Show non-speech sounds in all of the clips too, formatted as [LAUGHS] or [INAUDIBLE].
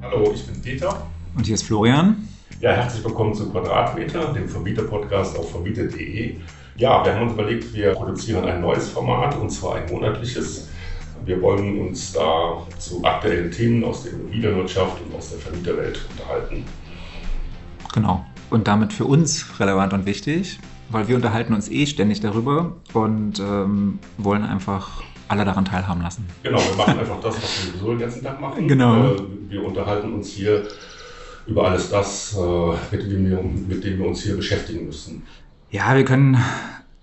Hallo, ich bin Peter. Und hier ist Florian. Ja, herzlich willkommen zu Quadratmeter, dem Vermieter-Podcast auf vermieter.de. Ja, wir haben uns überlegt, wir produzieren ein neues Format und zwar ein monatliches. Wir wollen uns da zu aktuellen Themen aus der Immobilienwirtschaft und aus der Vermieterwelt unterhalten. Genau. Und damit für uns relevant und wichtig, weil wir unterhalten uns eh ständig darüber und ähm, wollen einfach alle daran teilhaben lassen. Genau, wir machen einfach das, was wir sowieso den ganzen Tag machen. Genau. Äh, wir unterhalten uns hier über alles das, äh, mit dem, wir, mit dem wir uns hier beschäftigen müssen. Ja, wir können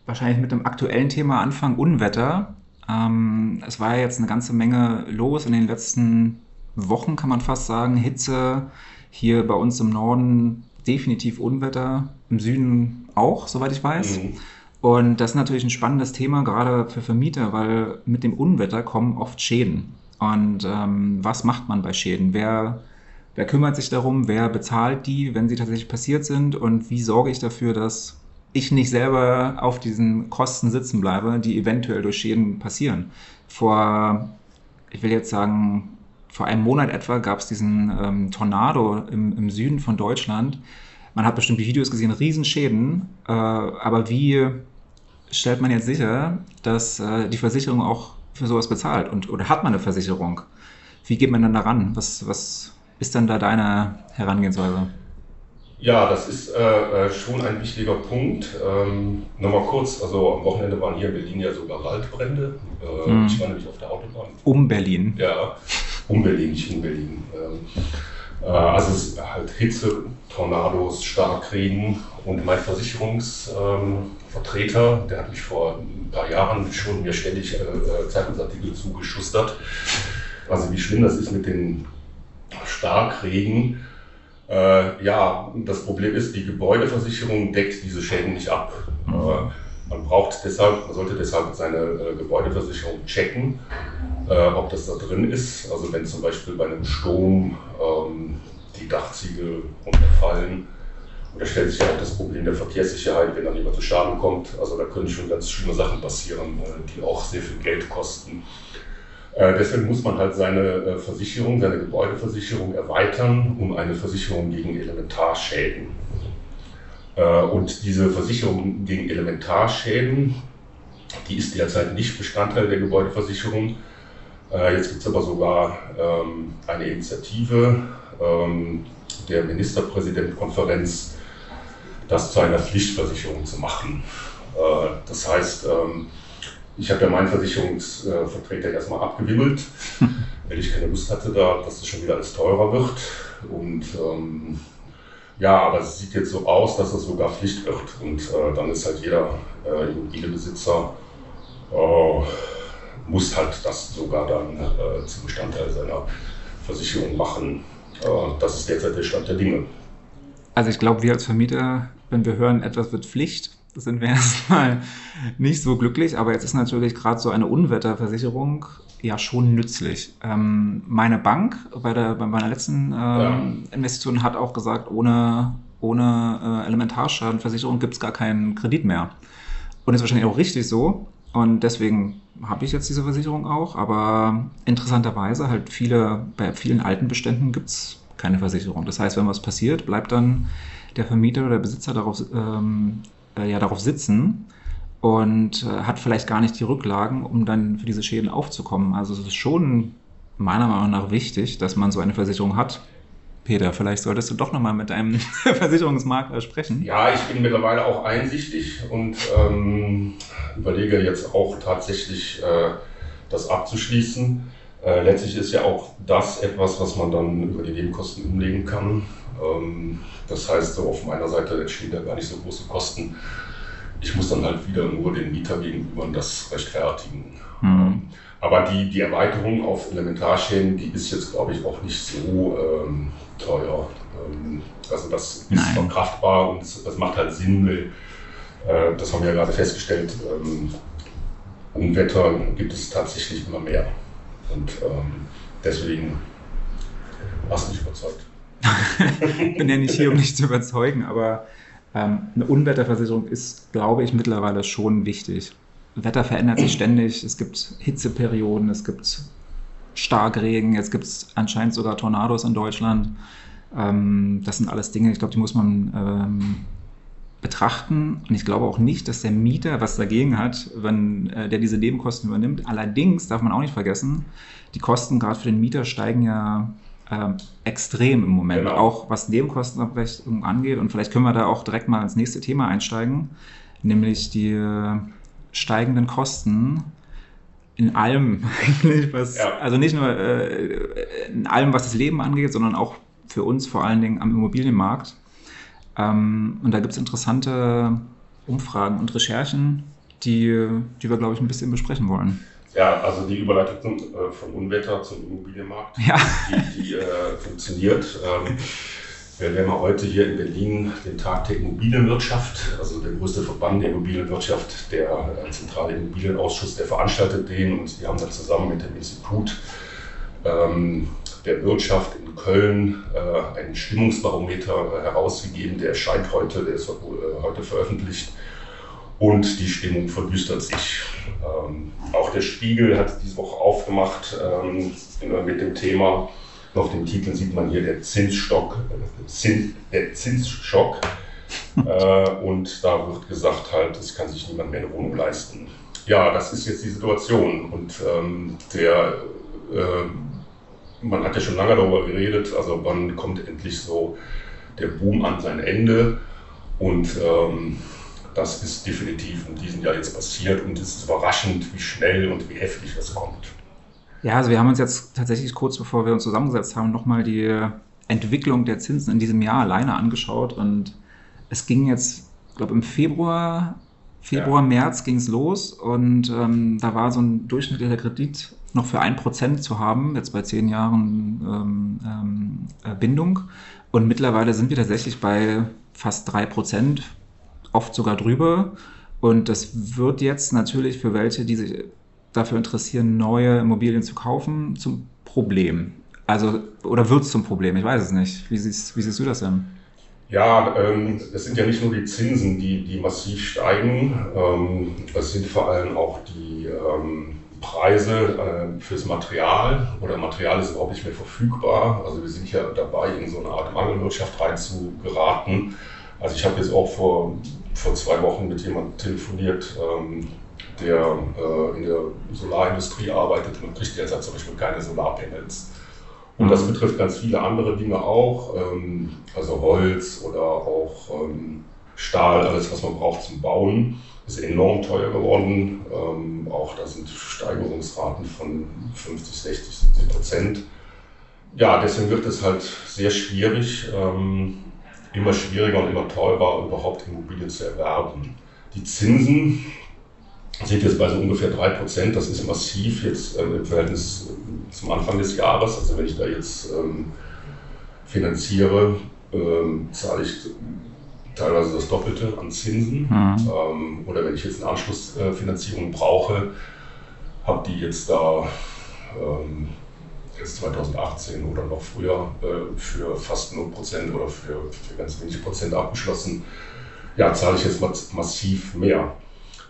wahrscheinlich mit dem aktuellen Thema anfangen, Unwetter. Ähm, es war ja jetzt eine ganze Menge los in den letzten Wochen, kann man fast sagen. Hitze, hier bei uns im Norden definitiv Unwetter, im Süden auch, soweit ich weiß. Mhm. Und das ist natürlich ein spannendes Thema, gerade für Vermieter, weil mit dem Unwetter kommen oft Schäden. Und ähm, was macht man bei Schäden? Wer, wer kümmert sich darum? Wer bezahlt die, wenn sie tatsächlich passiert sind? Und wie sorge ich dafür, dass ich nicht selber auf diesen Kosten sitzen bleibe, die eventuell durch Schäden passieren? Vor, ich will jetzt sagen, vor einem Monat etwa gab es diesen ähm, Tornado im, im Süden von Deutschland. Man hat bestimmt die Videos gesehen, Riesenschäden. Äh, aber wie stellt man jetzt sicher, dass äh, die Versicherung auch für sowas bezahlt? Und, oder hat man eine Versicherung? Wie geht man dann daran? Was, was ist dann da deine Herangehensweise? Ja, das ist äh, äh, schon ein wichtiger Punkt. Ähm, Nochmal kurz, also am Wochenende waren hier in Berlin ja sogar Waldbrände. Äh, mhm. Ich war nämlich auf der Autobahn. Um Berlin? Ja, um Berlin, nicht in Berlin. Ähm, äh, also es ist halt Hitze, Tornados, Starkregen und mein Versicherungsvertreter, ähm, der hat mich vor ein paar Jahren schon mir ständig äh, äh, Zeitungsartikel zugeschustert. Also wie schlimm das ist mit den Starkregen. Äh, ja, das Problem ist, die Gebäudeversicherung deckt diese Schäden nicht ab. Mhm. Äh, man braucht deshalb, man sollte deshalb seine äh, Gebäudeversicherung checken, äh, ob das da drin ist. Also wenn zum Beispiel bei einem Sturm ähm, die Dachziegel runterfallen. Da stellt sich ja auch das Problem der Verkehrssicherheit, wenn dann jemand zu Schaden kommt. Also da können schon ganz schlimme Sachen passieren, äh, die auch sehr viel Geld kosten. Äh, deswegen muss man halt seine äh, Versicherung, seine Gebäudeversicherung erweitern um eine Versicherung gegen Elementarschäden. Äh, und diese Versicherung gegen Elementarschäden, die ist derzeit nicht Bestandteil der Gebäudeversicherung. Äh, jetzt gibt es aber sogar ähm, eine Initiative ähm, der Ministerpräsidentenkonferenz, das zu einer Pflichtversicherung zu machen. Äh, das heißt, ähm, ich habe ja meinen Versicherungsvertreter erstmal abgewimmelt, [LAUGHS] weil ich keine Lust hatte, da, dass das schon wieder alles teurer wird. Und ähm, ja, aber es sieht jetzt so aus, dass es sogar Pflicht wird. Und äh, dann ist halt jeder äh, Immobilienbesitzer äh, muss halt das sogar dann äh, zum Bestandteil seiner Versicherung machen. Äh, das ist derzeit der Stand der Dinge. Also ich glaube, wir als Vermieter, wenn wir hören, etwas wird Pflicht, sind wir [LAUGHS] erstmal nicht so glücklich. Aber jetzt ist natürlich gerade so eine Unwetterversicherung ja schon nützlich. Ähm, meine Bank bei, der, bei meiner letzten ähm, ja. Investition hat auch gesagt, ohne, ohne äh, Elementarschadenversicherung gibt es gar keinen Kredit mehr. Und ist wahrscheinlich auch richtig so. Und deswegen habe ich jetzt diese Versicherung auch. Aber interessanterweise halt viele, bei vielen alten Beständen gibt es keine Versicherung. Das heißt, wenn was passiert, bleibt dann der Vermieter oder der Besitzer darauf, ähm, äh, ja, darauf sitzen und äh, hat vielleicht gar nicht die Rücklagen, um dann für diese Schäden aufzukommen. Also es ist schon meiner Meinung nach wichtig, dass man so eine Versicherung hat. Peter, vielleicht solltest du doch nochmal mit deinem [LAUGHS] Versicherungsmakler sprechen. Ja, ich bin mittlerweile auch einsichtig und ähm, überlege jetzt auch tatsächlich äh, das abzuschließen. Äh, letztlich ist ja auch das etwas, was man dann über die Nebenkosten umlegen kann. Ähm, das heißt, so auf meiner Seite entstehen da gar nicht so große Kosten ich muss dann halt wieder nur den Mieter gegenüber das rechtfertigen. Mhm. Aber die, die Erweiterung auf Elementarschäden, die ist jetzt, glaube ich, auch nicht so ähm, teuer. Ähm, also das ist verkraftbar und das macht halt Sinn, weil, äh, das haben wir ja gerade festgestellt, ähm, Unwetter gibt es tatsächlich immer mehr. Und ähm, deswegen hast du mich überzeugt. [LAUGHS] ich bin ja nicht hier, um dich zu überzeugen, aber ähm, eine Unwetterversicherung ist, glaube ich, mittlerweile schon wichtig. Wetter verändert sich ständig. Es gibt Hitzeperioden, es gibt Starkregen, jetzt gibt es anscheinend sogar Tornados in Deutschland. Ähm, das sind alles Dinge, ich glaube, die muss man ähm, betrachten. Und ich glaube auch nicht, dass der Mieter was dagegen hat, wenn äh, der diese Nebenkosten übernimmt. Allerdings darf man auch nicht vergessen, die Kosten gerade für den Mieter steigen ja äh, extrem im Moment, genau. auch was Nebenkostenabrechnung angeht. Und vielleicht können wir da auch direkt mal ins nächste Thema einsteigen, nämlich die äh, steigenden Kosten in allem [LAUGHS] eigentlich, was, ja. also nicht nur äh, in allem, was das Leben angeht, sondern auch für uns vor allen Dingen am Immobilienmarkt. Ähm, und da gibt es interessante Umfragen und Recherchen, die, die wir, glaube ich, ein bisschen besprechen wollen. Ja, also die Überleitung äh, von Unwetter zum Immobilienmarkt, ja. die, die äh, funktioniert. Ähm, wir haben heute hier in Berlin den Tag der Immobilienwirtschaft, also der größte Verband der Immobilienwirtschaft, der äh, zentrale Immobilienausschuss, der veranstaltet den und die haben dann zusammen mit dem Institut ähm, der Wirtschaft in Köln äh, einen Stimmungsbarometer äh, herausgegeben. Der erscheint heute, der ist äh, heute veröffentlicht. Und die Stimmung verdüstert sich. Ähm, auch der Spiegel hat diese Woche aufgemacht ähm, mit dem Thema. Auf dem Titel sieht man hier der Zinsstock, äh, Zins, der Zinsschock. [LAUGHS] äh, und da wird gesagt halt, es kann sich niemand mehr eine Wohnung leisten. Ja, das ist jetzt die Situation. Und ähm, der äh, man hat ja schon lange darüber geredet, also wann kommt endlich so der Boom an sein Ende und ähm, das ist definitiv in diesem Jahr jetzt passiert und es ist überraschend, wie schnell und wie heftig das kommt. Ja, also wir haben uns jetzt tatsächlich kurz bevor wir uns zusammengesetzt haben, nochmal die Entwicklung der Zinsen in diesem Jahr alleine angeschaut und es ging jetzt, ich glaube im Februar, Februar, ja. März ging es los und ähm, da war so ein durchschnittlicher Kredit noch für ein Prozent zu haben, jetzt bei zehn Jahren ähm, ähm, äh, Bindung. Und mittlerweile sind wir tatsächlich bei fast drei Prozent, oft sogar drüber. Und das wird jetzt natürlich für welche, die sich dafür interessieren, neue Immobilien zu kaufen, zum Problem. Also, oder wird es zum Problem? Ich weiß es nicht. Wie siehst, wie siehst du das denn? Ja, ähm, es sind ja nicht nur die Zinsen, die, die massiv steigen. Ähm, es sind vor allem auch die ähm, Preise äh, fürs Material oder Material ist überhaupt nicht mehr verfügbar. Also wir sind ja dabei, in so eine Art Mangelwirtschaft reinzugeraten. Also ich habe jetzt auch vor, vor zwei Wochen mit jemandem telefoniert, ähm, der äh, in der Solarindustrie arbeitet und kriegt derzeit zum Beispiel keine Solarpanels. Und das mhm. betrifft ganz viele andere Dinge auch, ähm, also Holz oder auch ähm, Stahl, alles was man braucht zum Bauen ist enorm teuer geworden. Ähm, auch da sind Steigerungsraten von 50, 60, 70 Prozent. Ja, deswegen wird es halt sehr schwierig, ähm, immer schwieriger und immer teurer, überhaupt Immobilien zu erwerben. Die Zinsen sind jetzt bei so ungefähr 3 Prozent. Das ist massiv jetzt äh, im Verhältnis zum Anfang des Jahres. Also wenn ich da jetzt ähm, finanziere, ähm, zahle ich teilweise das Doppelte an Zinsen. Mhm. Ähm, oder wenn ich jetzt eine Anschlussfinanzierung brauche, habe die jetzt da ähm, jetzt 2018 oder noch früher äh, für fast 0% oder für, für ganz wenig Prozent abgeschlossen. Ja, zahle ich jetzt massiv mehr.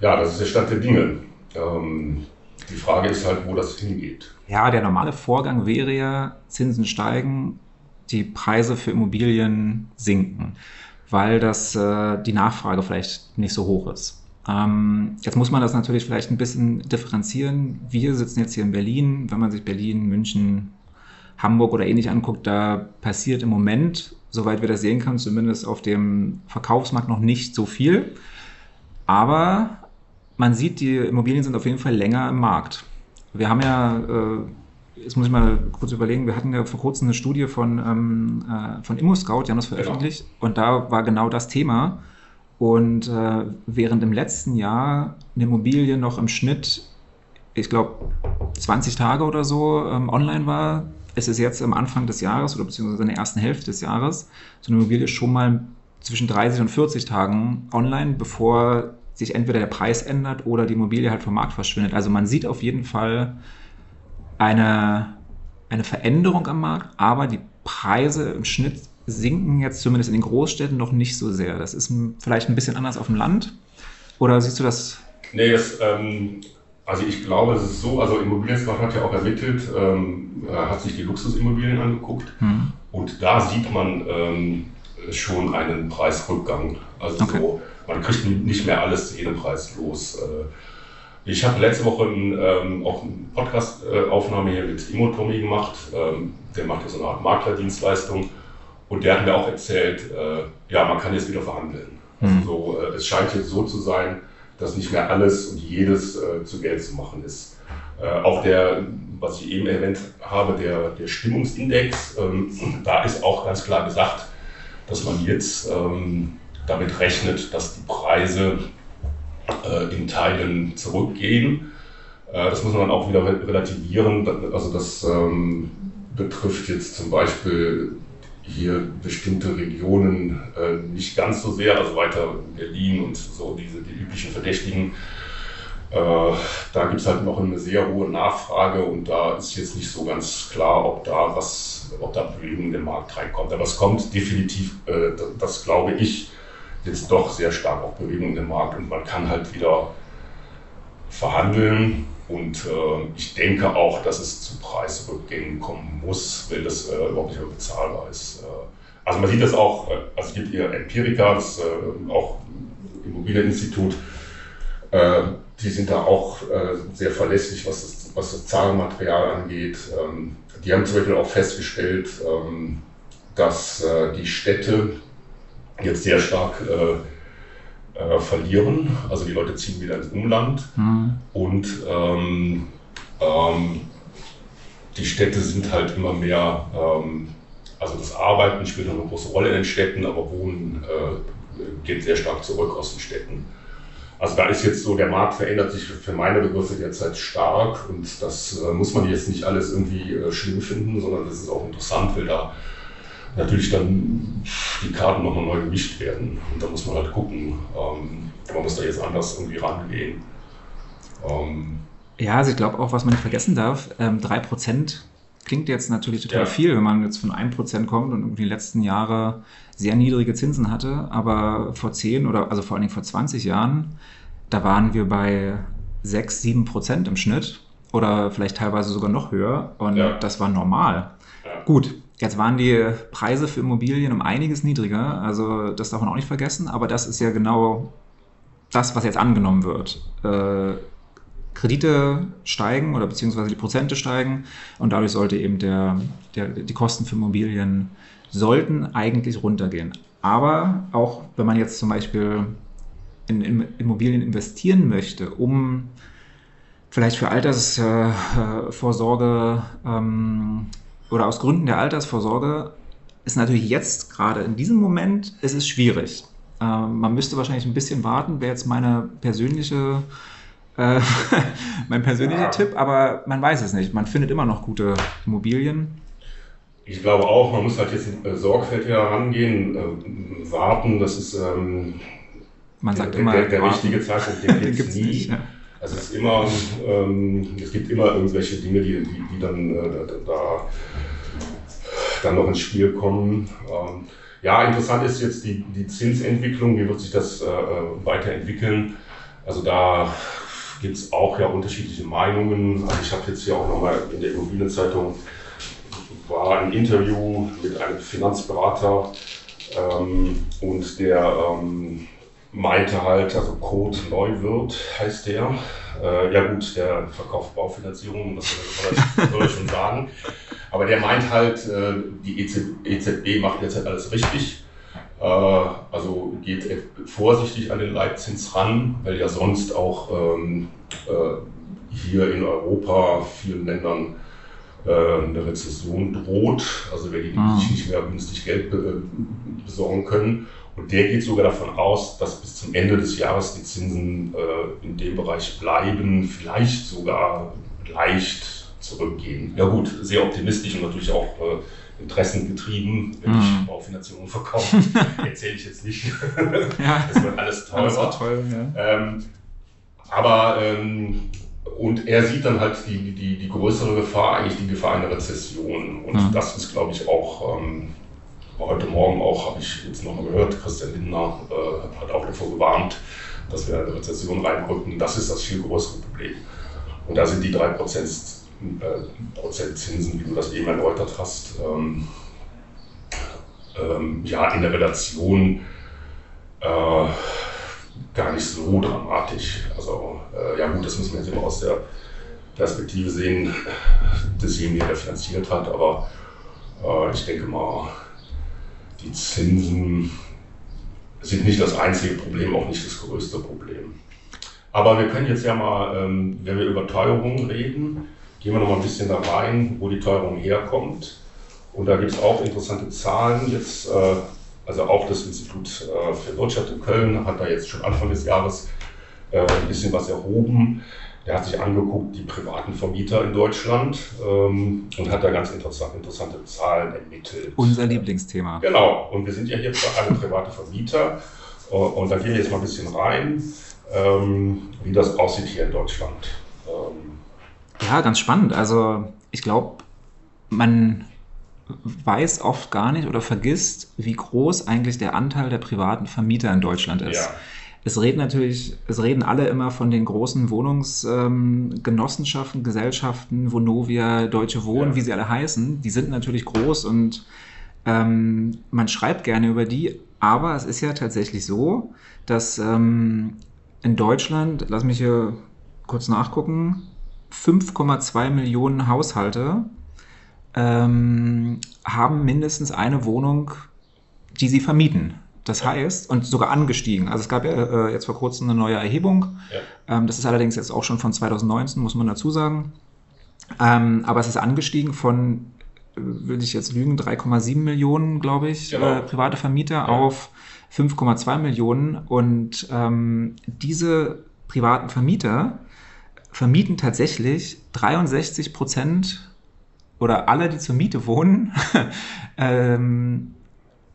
Ja, das ist der Stand der Dinge. Ähm, die Frage ist halt, wo das hingeht. Ja, der normale Vorgang wäre ja, Zinsen steigen, die Preise für Immobilien sinken weil das äh, die Nachfrage vielleicht nicht so hoch ist. Ähm, jetzt muss man das natürlich vielleicht ein bisschen differenzieren. Wir sitzen jetzt hier in Berlin. Wenn man sich Berlin, München, Hamburg oder ähnlich anguckt, da passiert im Moment, soweit wir das sehen können, zumindest auf dem Verkaufsmarkt noch nicht so viel. Aber man sieht, die Immobilien sind auf jeden Fall länger im Markt. Wir haben ja äh, jetzt muss ich mal kurz überlegen, wir hatten ja vor kurzem eine Studie von, ähm, äh, von ImmoScout, die haben das veröffentlicht genau. und da war genau das Thema. Und äh, während im letzten Jahr eine Immobilie noch im Schnitt, ich glaube, 20 Tage oder so ähm, online war, ist es jetzt am Anfang des Jahres oder beziehungsweise in der ersten Hälfte des Jahres so eine Immobilie schon mal zwischen 30 und 40 Tagen online, bevor sich entweder der Preis ändert oder die Immobilie halt vom Markt verschwindet. Also man sieht auf jeden Fall, eine, eine Veränderung am Markt, aber die Preise im Schnitt sinken jetzt zumindest in den Großstädten noch nicht so sehr. Das ist vielleicht ein bisschen anders auf dem Land. Oder siehst du das? Nee, das, ähm, Also ich glaube, es ist so, also Immobilienscout hat ja auch ermittelt, ähm, hat sich die Luxusimmobilien angeguckt mhm. und da sieht man ähm, schon einen Preisrückgang. Also okay. so, man kriegt nicht mehr alles zu jedem Preis los. Äh, ich habe letzte Woche ein, ähm, auch eine Podcast-Aufnahme hier mit Imotomi gemacht. Ähm, der macht ja so eine Art Maklerdienstleistung. Und der hat mir auch erzählt, äh, ja, man kann jetzt wieder verhandeln. Also mhm. so, äh, es scheint jetzt so zu sein, dass nicht mehr alles und jedes äh, zu Geld zu machen ist. Äh, auch der, was ich eben erwähnt habe, der, der Stimmungsindex, ähm, da ist auch ganz klar gesagt, dass man jetzt ähm, damit rechnet, dass die Preise äh, in Teilen zurückgehen. Äh, das muss man dann auch wieder relativieren. Also das ähm, betrifft jetzt zum Beispiel hier bestimmte Regionen äh, nicht ganz so sehr, also weiter Berlin und so diese die üblichen Verdächtigen. Äh, da gibt es halt noch eine sehr hohe Nachfrage und da ist jetzt nicht so ganz klar, ob da was, ob da Bewegung in den Markt reinkommt. Aber es kommt definitiv, äh, das, das glaube ich, jetzt doch sehr stark auf Bewegung den Markt und man kann halt wieder verhandeln und äh, ich denke auch, dass es zu Preisrückgängen kommen muss, wenn das äh, überhaupt nicht mehr bezahlbar ist. Äh, also man sieht das auch, äh, also es gibt hier Empirica, das äh, auch Immobilieninstitut, äh, die sind da auch sehr verlässlich, was das, was das Zahlenmaterial angeht. Ähm, die haben zum Beispiel auch festgestellt, ähm, dass die Städte jetzt sehr stark äh, verlieren. Also die Leute ziehen wieder ins Umland mhm. und ähm, ähm, die Städte sind halt immer mehr, ähm, also das Arbeiten spielt eine große Rolle in den Städten, aber Wohnen äh, geht sehr stark zurück aus den Städten. Also da ist jetzt so, der Markt verändert sich für meine Begriffe derzeit stark und das äh, muss man jetzt nicht alles irgendwie äh, schlimm finden, sondern das ist auch interessant, weil da natürlich dann die Karten nochmal neu gemischt werden. Und da muss man halt gucken, ähm, man muss da jetzt anders irgendwie rangehen. Ähm, ja, also ich glaube auch, was man nicht vergessen darf, ähm, 3% klingt jetzt natürlich total ja. viel, wenn man jetzt von 1% kommt und irgendwie die letzten Jahre sehr niedrige Zinsen hatte, aber vor 10 oder also vor allen Dingen vor 20 Jahren, da waren wir bei 6, 7% im Schnitt oder vielleicht teilweise sogar noch höher und ja. das war normal. Ja. Gut, Jetzt waren die Preise für Immobilien um einiges niedriger, also das darf man auch nicht vergessen, aber das ist ja genau das, was jetzt angenommen wird. Äh, Kredite steigen oder beziehungsweise die Prozente steigen und dadurch sollte eben der, der, die Kosten für Immobilien sollten eigentlich runtergehen. Aber auch wenn man jetzt zum Beispiel in, in Immobilien investieren möchte, um vielleicht für Altersvorsorge äh, ähm, oder aus Gründen der Altersvorsorge ist natürlich jetzt gerade in diesem Moment ist es schwierig. Ähm, man müsste wahrscheinlich ein bisschen warten, wäre jetzt meine persönliche, äh, [LAUGHS] mein persönlicher ja. Tipp, aber man weiß es nicht. Man findet immer noch gute Immobilien. Ich glaube auch, man muss halt jetzt äh, sorgfältiger rangehen, äh, warten, das ist ähm, man sagt der, immer, der, der richtige Zeitpunkt, den [LAUGHS] gibt es nie. Nicht, ja. Also es ist immer, ähm, es gibt immer irgendwelche Dinge, die, die, die dann äh, da, dann noch ins Spiel kommen. Ähm, ja, interessant ist jetzt die, die Zinsentwicklung, wie wird sich das äh, weiterentwickeln. Also da gibt es auch ja unterschiedliche Meinungen. Also ich habe jetzt hier auch nochmal in der Immobilienzeitung war ein Interview mit einem Finanzberater ähm, und der ähm, meinte halt, also Code Neuwirth heißt der. Äh, ja gut, der verkauft Baufinanzierung, das soll ich schon sagen. Aber der meint halt, äh, die EZB e macht jetzt halt alles richtig. Äh, also geht vorsichtig an den Leitzins ran, weil ja sonst auch ähm, äh, hier in Europa, vielen Ländern, eine Rezession droht. Also wenn die ah. sich nicht mehr günstig Geld besorgen können. Und der geht sogar davon aus, dass bis zum Ende des Jahres die Zinsen in dem Bereich bleiben, vielleicht sogar leicht zurückgehen. Ja gut, sehr optimistisch und natürlich auch äh, interessengetrieben, wenn mm. ich mhm. Baufinanzierung verkaufe. [LAUGHS] Erzähle ich jetzt nicht. [LAUGHS] ja. Das wird alles teurer. Alles teuer, ja. ähm, aber ähm, und er sieht dann halt die, die, die größere Gefahr, eigentlich die Gefahr einer Rezession. Und mhm. das ist, glaube ich, auch ähm, heute Morgen auch, habe ich jetzt nochmal gehört, Christian Lindner äh, hat auch davor gewarnt, dass wir in eine Rezession reinrücken. Das ist das viel größere Problem. Und da sind die 3% äh, Prozent Zinsen, wie du das eben erläutert hast, ähm, ähm, ja, in der Relation äh, gar nicht so dramatisch. Also, äh, ja, gut, das müssen wir jetzt immer aus der Perspektive sehen, desjenigen, der finanziert hat, aber äh, ich denke mal, die Zinsen sind nicht das einzige Problem, auch nicht das größte Problem. Aber wir können jetzt ja mal, ähm, wenn wir über Teuerungen reden, gehen wir noch mal ein bisschen da rein, wo die Teuerung herkommt. Und da gibt es auch interessante Zahlen. Jetzt, äh, also auch das Institut äh, für Wirtschaft in Köln hat da jetzt schon Anfang des Jahres äh, ein bisschen was erhoben. Der hat sich angeguckt, die privaten Vermieter in Deutschland ähm, und hat da ganz interessant, interessante Zahlen ermittelt. Unser Lieblingsthema. Genau, und wir sind ja hier für alle private Vermieter. Und da gehen wir jetzt mal ein bisschen rein, ähm, wie das aussieht hier in Deutschland. Ähm, ja, ganz spannend. Also ich glaube, man weiß oft gar nicht oder vergisst, wie groß eigentlich der Anteil der privaten Vermieter in Deutschland ist. Ja. Es reden natürlich, es reden alle immer von den großen Wohnungsgenossenschaften, ähm, Gesellschaften, Vonovia, Deutsche Wohnen, ja. wie sie alle heißen. Die sind natürlich groß und ähm, man schreibt gerne über die, aber es ist ja tatsächlich so, dass ähm, in Deutschland, lass mich hier kurz nachgucken, 5,2 Millionen Haushalte ähm, haben mindestens eine Wohnung, die sie vermieten. Das heißt, und sogar angestiegen. Also es gab ja äh, jetzt vor kurzem eine neue Erhebung. Ja. Ähm, das ist allerdings jetzt auch schon von 2019, muss man dazu sagen. Ähm, aber es ist angestiegen von, äh, will ich jetzt lügen, 3,7 Millionen, glaube ich, genau. äh, private Vermieter ja. auf 5,2 Millionen. Und ähm, diese privaten Vermieter vermieten tatsächlich 63 Prozent oder alle, die zur Miete wohnen. [LAUGHS] ähm,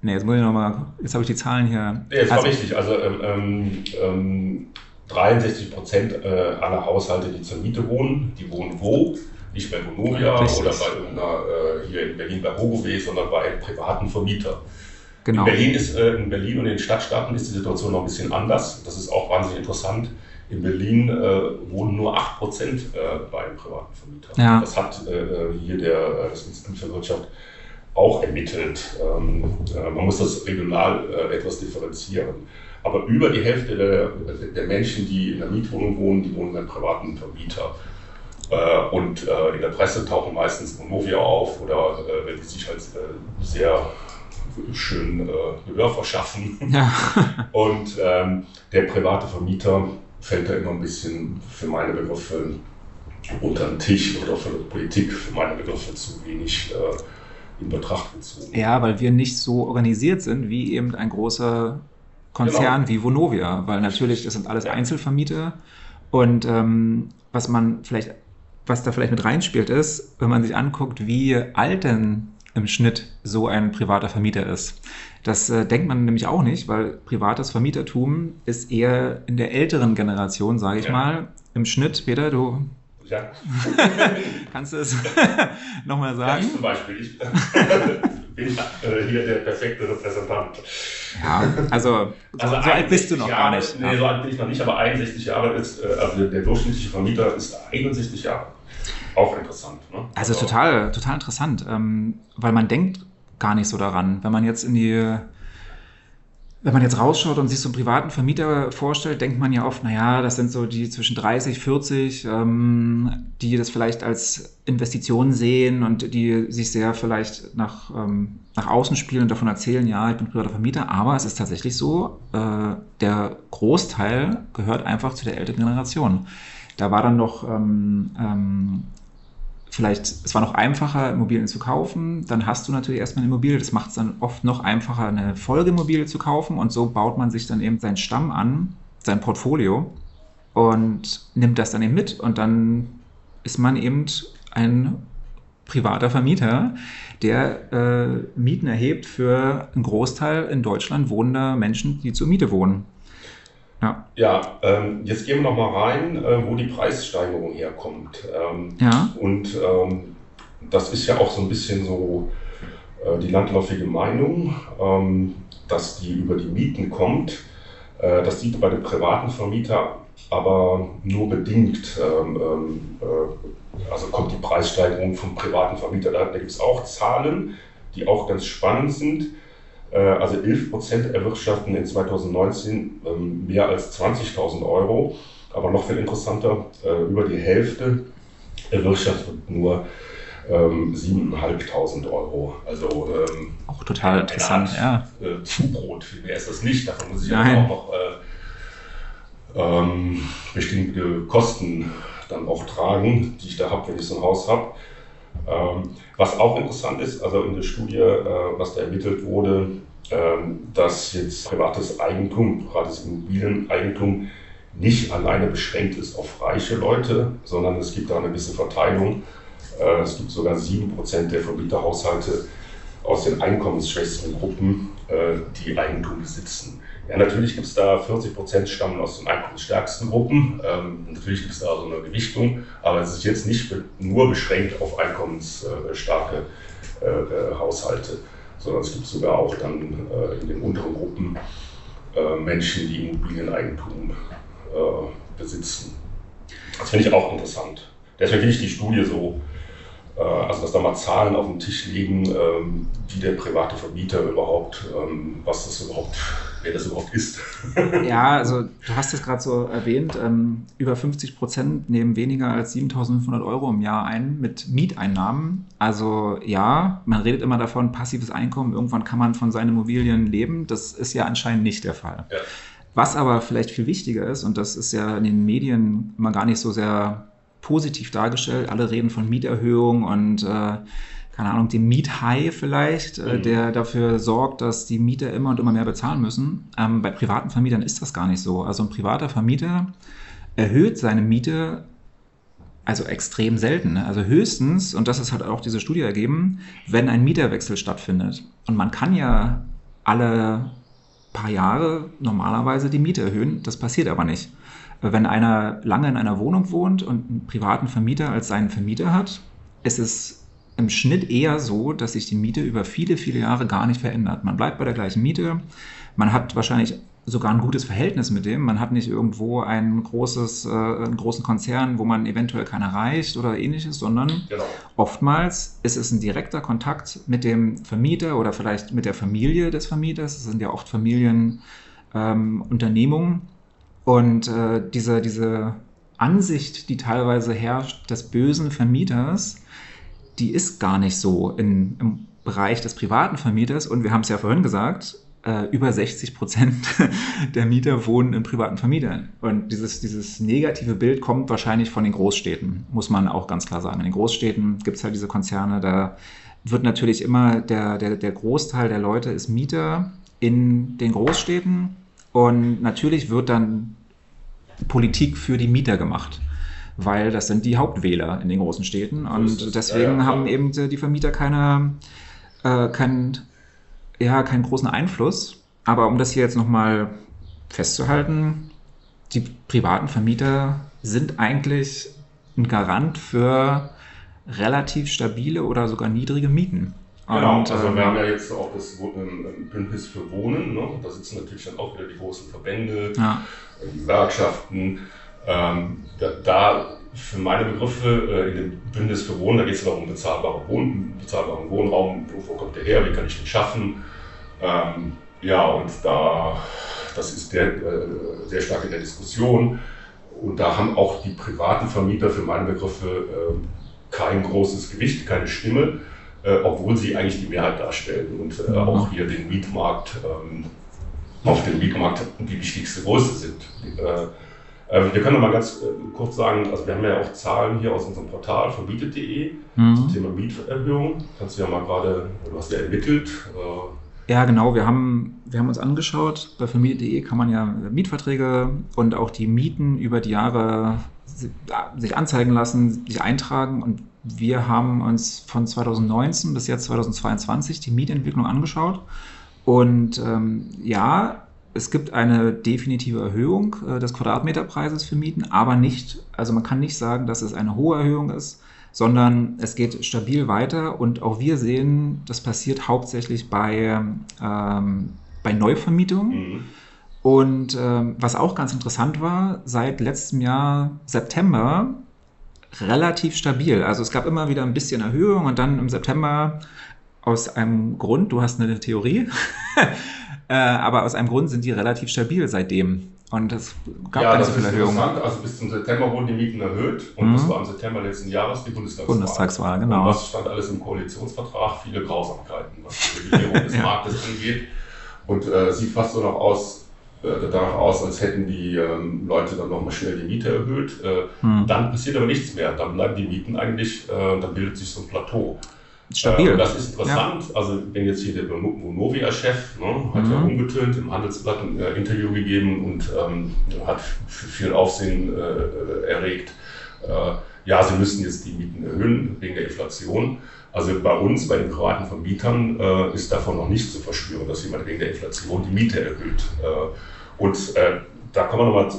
ne, jetzt muss ich nochmal, jetzt habe ich die Zahlen hier. Ja, das also, war richtig. Also ähm, ähm, 63 ähm, Prozent äh, aller Haushalte, die zur Miete wohnen, die wohnen wo? Nicht bei Vonovia oder bei irgendeiner, äh, hier in Berlin bei Hogowe, sondern bei einem privaten Vermieter. Genau. In Berlin, ist, äh, in Berlin und in den Stadtstaaten ist die Situation noch ein bisschen anders. Das ist auch wahnsinnig interessant. In Berlin äh, wohnen nur 8% äh, bei privaten Vermieter. Ja. Das hat äh, hier der, äh, das Institut für Wirtschaft auch ermittelt. Ähm, äh, man muss das regional äh, etwas differenzieren. Aber über die Hälfte der, der, Menschen, die in der Mietwohnung wohnen, die wohnen bei privaten Vermieter. und in der Presse tauchen meistens Monovia auf oder wenn die sich halt sehr schön Gehör verschaffen. Ja. [LAUGHS] Und ähm, der private Vermieter fällt da immer ein bisschen für meine Begriffe unter den Tisch oder für die Politik für meine Begriffe zu wenig äh, in Betracht gezogen. Ja, weil wir nicht so organisiert sind wie eben ein großer Konzern genau. wie Vonovia, weil natürlich das sind alles ja. Einzelvermieter und ähm, was man vielleicht, was da vielleicht mit reinspielt ist, wenn man sich anguckt, wie alt denn im Schnitt so ein privater Vermieter ist. Das äh, denkt man nämlich auch nicht, weil privates Vermietertum ist eher in der älteren Generation, sage ich ja. mal. Im Schnitt, Peter, du ja. [LAUGHS] kannst du es [LAUGHS] nochmal sagen? Ja, ich zum Beispiel. Ich [LAUGHS] bin äh, hier der perfekte Repräsentant. Ja, also, also so, alt bist du noch Jahre, gar nicht. Nee, so alt bin ich noch nicht, aber 61 Jahre ist, äh, also der durchschnittliche Vermieter ist 61 Jahre. Auch interessant. Ne? Also, also total, total interessant, ähm, weil man denkt gar nicht so daran. Wenn man jetzt in die, wenn man jetzt rausschaut und sich so einen privaten Vermieter vorstellt, denkt man ja oft, naja, das sind so die zwischen 30, 40, ähm, die das vielleicht als Investition sehen und die sich sehr vielleicht nach, ähm, nach außen spielen und davon erzählen, ja, ich bin privater Vermieter, aber es ist tatsächlich so, äh, der Großteil gehört einfach zu der älteren Generation. Da war dann noch ähm, ähm, vielleicht, es war noch einfacher, Immobilien zu kaufen. Dann hast du natürlich erstmal eine Immobilie. Das macht es dann oft noch einfacher, eine Folgeimmobilie zu kaufen. Und so baut man sich dann eben seinen Stamm an, sein Portfolio und nimmt das dann eben mit. Und dann ist man eben ein privater Vermieter, der äh, Mieten erhebt für einen Großteil in Deutschland wohnender Menschen, die zur Miete wohnen. Ja, ja ähm, jetzt gehen wir noch mal rein, äh, wo die Preissteigerung herkommt. Ähm, ja. Und ähm, das ist ja auch so ein bisschen so äh, die landläufige Meinung, ähm, dass die über die Mieten kommt. Äh, das sieht bei den privaten Vermieter aber nur bedingt. Ähm, ähm, äh, also kommt die Preissteigerung vom privaten Vermieter. Da, da gibt es auch Zahlen, die auch ganz spannend sind. Äh, also 11 Prozent erwirtschaften in 2019 ähm, mehr als 20.000 Euro. Aber noch viel interessanter, äh, über die Hälfte erwirtschaftet nur ähm, 7.500 Euro. Also ähm, auch total interessant, Art, ja. Äh, Zubrot, viel mehr ist das nicht. Davon muss ich ja auch noch äh, ähm, bestimmte Kosten dann auch tragen, die ich da habe, wenn ich so ein Haus habe. Ähm, was auch interessant ist, also in der Studie, äh, was da ermittelt wurde, ähm, dass jetzt privates Eigentum, das Immobilieneigentum, nicht alleine beschränkt ist auf reiche Leute, sondern es gibt da eine gewisse Verteilung. Äh, es gibt sogar 7% der Vermieterhaushalte aus den einkommensschwächsten Gruppen, äh, die Eigentum besitzen. Ja, natürlich gibt es da 40 Prozent stammen aus den einkommensstärksten Gruppen. Ähm, natürlich gibt es da so eine Gewichtung, aber es ist jetzt nicht nur beschränkt auf einkommensstarke äh, äh, Haushalte, sondern es gibt sogar auch dann äh, in den unteren Gruppen äh, Menschen, die Immobilieneigentum äh, besitzen. Das finde ich auch interessant. Deswegen finde ich die Studie so äh, also dass da mal Zahlen auf dem Tisch liegen, ähm, wie der private Vermieter überhaupt, ähm, was das überhaupt, wer das überhaupt ist. [LAUGHS] ja, also du hast es gerade so erwähnt, ähm, über 50 Prozent nehmen weniger als 7.500 Euro im Jahr ein mit Mieteinnahmen. Also ja, man redet immer davon, passives Einkommen, irgendwann kann man von seinen Immobilien leben. Das ist ja anscheinend nicht der Fall. Ja. Was aber vielleicht viel wichtiger ist, und das ist ja in den Medien immer gar nicht so sehr positiv dargestellt. Alle reden von Mieterhöhung und äh, keine Ahnung, dem Miethai vielleicht, äh, mhm. der dafür sorgt, dass die Mieter immer und immer mehr bezahlen müssen. Ähm, bei privaten Vermietern ist das gar nicht so. Also ein privater Vermieter erhöht seine Miete also extrem selten. Ne? Also höchstens, und das ist halt auch diese Studie ergeben, wenn ein Mieterwechsel stattfindet. Und man kann ja alle paar Jahre normalerweise die Miete erhöhen. Das passiert aber nicht. Wenn einer lange in einer Wohnung wohnt und einen privaten Vermieter als seinen Vermieter hat, ist es im Schnitt eher so, dass sich die Miete über viele, viele Jahre gar nicht verändert. Man bleibt bei der gleichen Miete. Man hat wahrscheinlich sogar ein gutes Verhältnis mit dem. Man hat nicht irgendwo ein großes, äh, einen großen Konzern, wo man eventuell keiner reicht oder ähnliches, sondern genau. oftmals ist es ein direkter Kontakt mit dem Vermieter oder vielleicht mit der Familie des Vermieters. Es sind ja oft Familienunternehmungen. Ähm, und äh, diese, diese Ansicht, die teilweise herrscht, des bösen Vermieters, die ist gar nicht so in, im Bereich des privaten Vermieters. Und wir haben es ja vorhin gesagt, äh, über 60 Prozent [LAUGHS] der Mieter wohnen in privaten Vermietern. Und dieses, dieses negative Bild kommt wahrscheinlich von den Großstädten, muss man auch ganz klar sagen. In den Großstädten gibt es halt diese Konzerne, da wird natürlich immer der, der, der Großteil der Leute ist Mieter in den Großstädten. Und natürlich wird dann Politik für die Mieter gemacht. Weil das sind die Hauptwähler in den großen Städten. Und deswegen ja, ja, haben eben die Vermieter keine, äh, keinen, ja, keinen großen Einfluss. Aber um das hier jetzt nochmal festzuhalten, die privaten Vermieter sind eigentlich ein Garant für relativ stabile oder sogar niedrige Mieten. Genau, und, also ähm, wir haben ja jetzt auch das Bündnis für Wohnen, ne? da sitzen natürlich dann auch wieder die großen Verbände, ja. Gewerkschaften. Ähm, da, da, für meine Begriffe äh, in dem Bündnis für Wohnen, da geht es immer um bezahlbare Wohn, bezahlbaren Wohnraum, wo kommt der her, wie kann ich den schaffen. Ähm, ja, und da, das ist der, äh, sehr stark in der Diskussion. Und da haben auch die privaten Vermieter für meine Begriffe äh, kein großes Gewicht, keine Stimme äh, obwohl sie eigentlich die Mehrheit darstellen und äh, auch hier den Mietmarkt, ähm, auf dem Mietmarkt die wichtigste Größe sind. Äh, äh, wir können noch mal ganz äh, kurz sagen, also wir haben ja auch Zahlen hier aus unserem Portal verbietet.de mhm. zum Thema Mieterhöhung. Kannst du ja mal gerade, du hast ja ermittelt. Äh, ja, genau. Wir haben, wir haben uns angeschaut, bei vermietet.de kann man ja Mietverträge und auch die Mieten über die Jahre sich anzeigen lassen, sich eintragen und wir haben uns von 2019 bis jetzt 2022 die Mietentwicklung angeschaut. Und ähm, ja, es gibt eine definitive Erhöhung äh, des Quadratmeterpreises für Mieten, aber nicht, also man kann nicht sagen, dass es eine hohe Erhöhung ist, sondern es geht stabil weiter und auch wir sehen, das passiert hauptsächlich bei, ähm, bei Neuvermietungen. Mhm. Und ähm, was auch ganz interessant war, seit letztem Jahr September relativ stabil. Also es gab immer wieder ein bisschen Erhöhung und dann im September aus einem Grund, du hast eine Theorie, [LAUGHS] äh, aber aus einem Grund sind die relativ stabil seitdem. Und es gab ja, das so viele ist Erhöhungen. interessant. Also bis zum September wurden die Mieten erhöht und Mhm. das war im September letzten Jahres die Bundestagswahl. Bundestagswahl, Und genau. was stand alles im Koalitionsvertrag? Viele Grausamkeiten, was die Regulierung [LAUGHS] des Ja. Marktes angeht. Und äh, sieht fast so noch aus, äh, danach aus, als hätten die ähm, Leute dann nochmal schnell die Miete erhöht. Äh, Hm. Dann passiert aber nichts mehr. Dann bleiben die Mieten eigentlich, äh, dann bildet sich so ein Plateau. Äh, Stabil. und das ist interessant. Also, wenn jetzt hier der Vonovia-Chef ne, hat Mhm. ja umgetönt im Handelsblatt ein äh, Interview gegeben und ähm, hat viel Aufsehen äh, erregt. Äh, ja, sie müssen jetzt die Mieten erhöhen wegen der Inflation. Also bei uns, bei den privaten Vermietern, äh, ist davon noch nicht zu verspüren, dass jemand wegen der Inflation die Miete erhöht. Äh, und äh, da kommen wir nochmal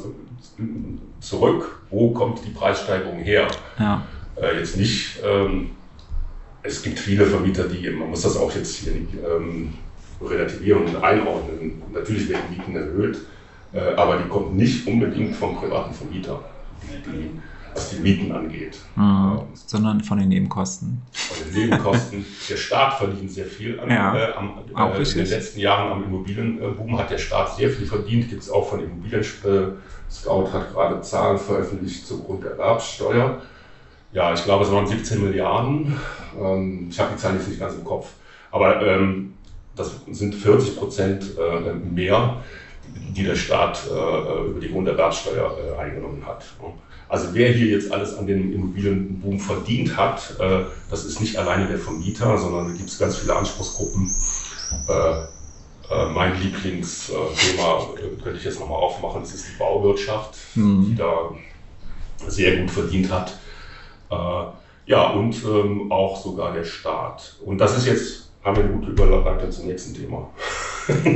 zurück. Wo kommt die Preissteigerung her? Ja. Äh, jetzt nicht, ähm, es gibt viele Vermieter, die, man muss das auch jetzt hier ähm, relativieren und einordnen. Natürlich werden Mieten erhöht, äh, aber die kommt nicht unbedingt vom privaten Vermieter, die, die, was die Mieten angeht. Hm. Ähm, Sondern von den Nebenkosten. von den Nebenkosten. Der Staat verdient sehr viel an, Ja, äh, am, auch äh, in den letzten Jahren am Immobilienboom hat der Staat sehr viel verdient. Gibt es auch von Immobilien äh, Scout hat gerade Zahlen veröffentlicht zur Grunderwerbssteuer. Ja, ich glaube, es waren 17 Milliarden. Ähm, ich habe die Zahlen jetzt nicht ganz im Kopf. Aber ähm, das sind 40 Prozent äh, mehr, die der Staat äh, über die Grunderwerbssteuer äh, eingenommen hat. Also wer hier jetzt alles an dem Immobilienboom verdient hat, äh, das ist nicht alleine der Vermieter, sondern da gibt es ganz viele Anspruchsgruppen. Äh, äh, mein Lieblingsthema könnte ich jetzt nochmal aufmachen, das ist die Bauwirtschaft, Hm. die da sehr gut verdient hat. Äh, ja, und ähm, auch sogar der Staat. Und das ist jetzt, haben wir eine gute Überleitung zum nächsten Thema. [LAUGHS]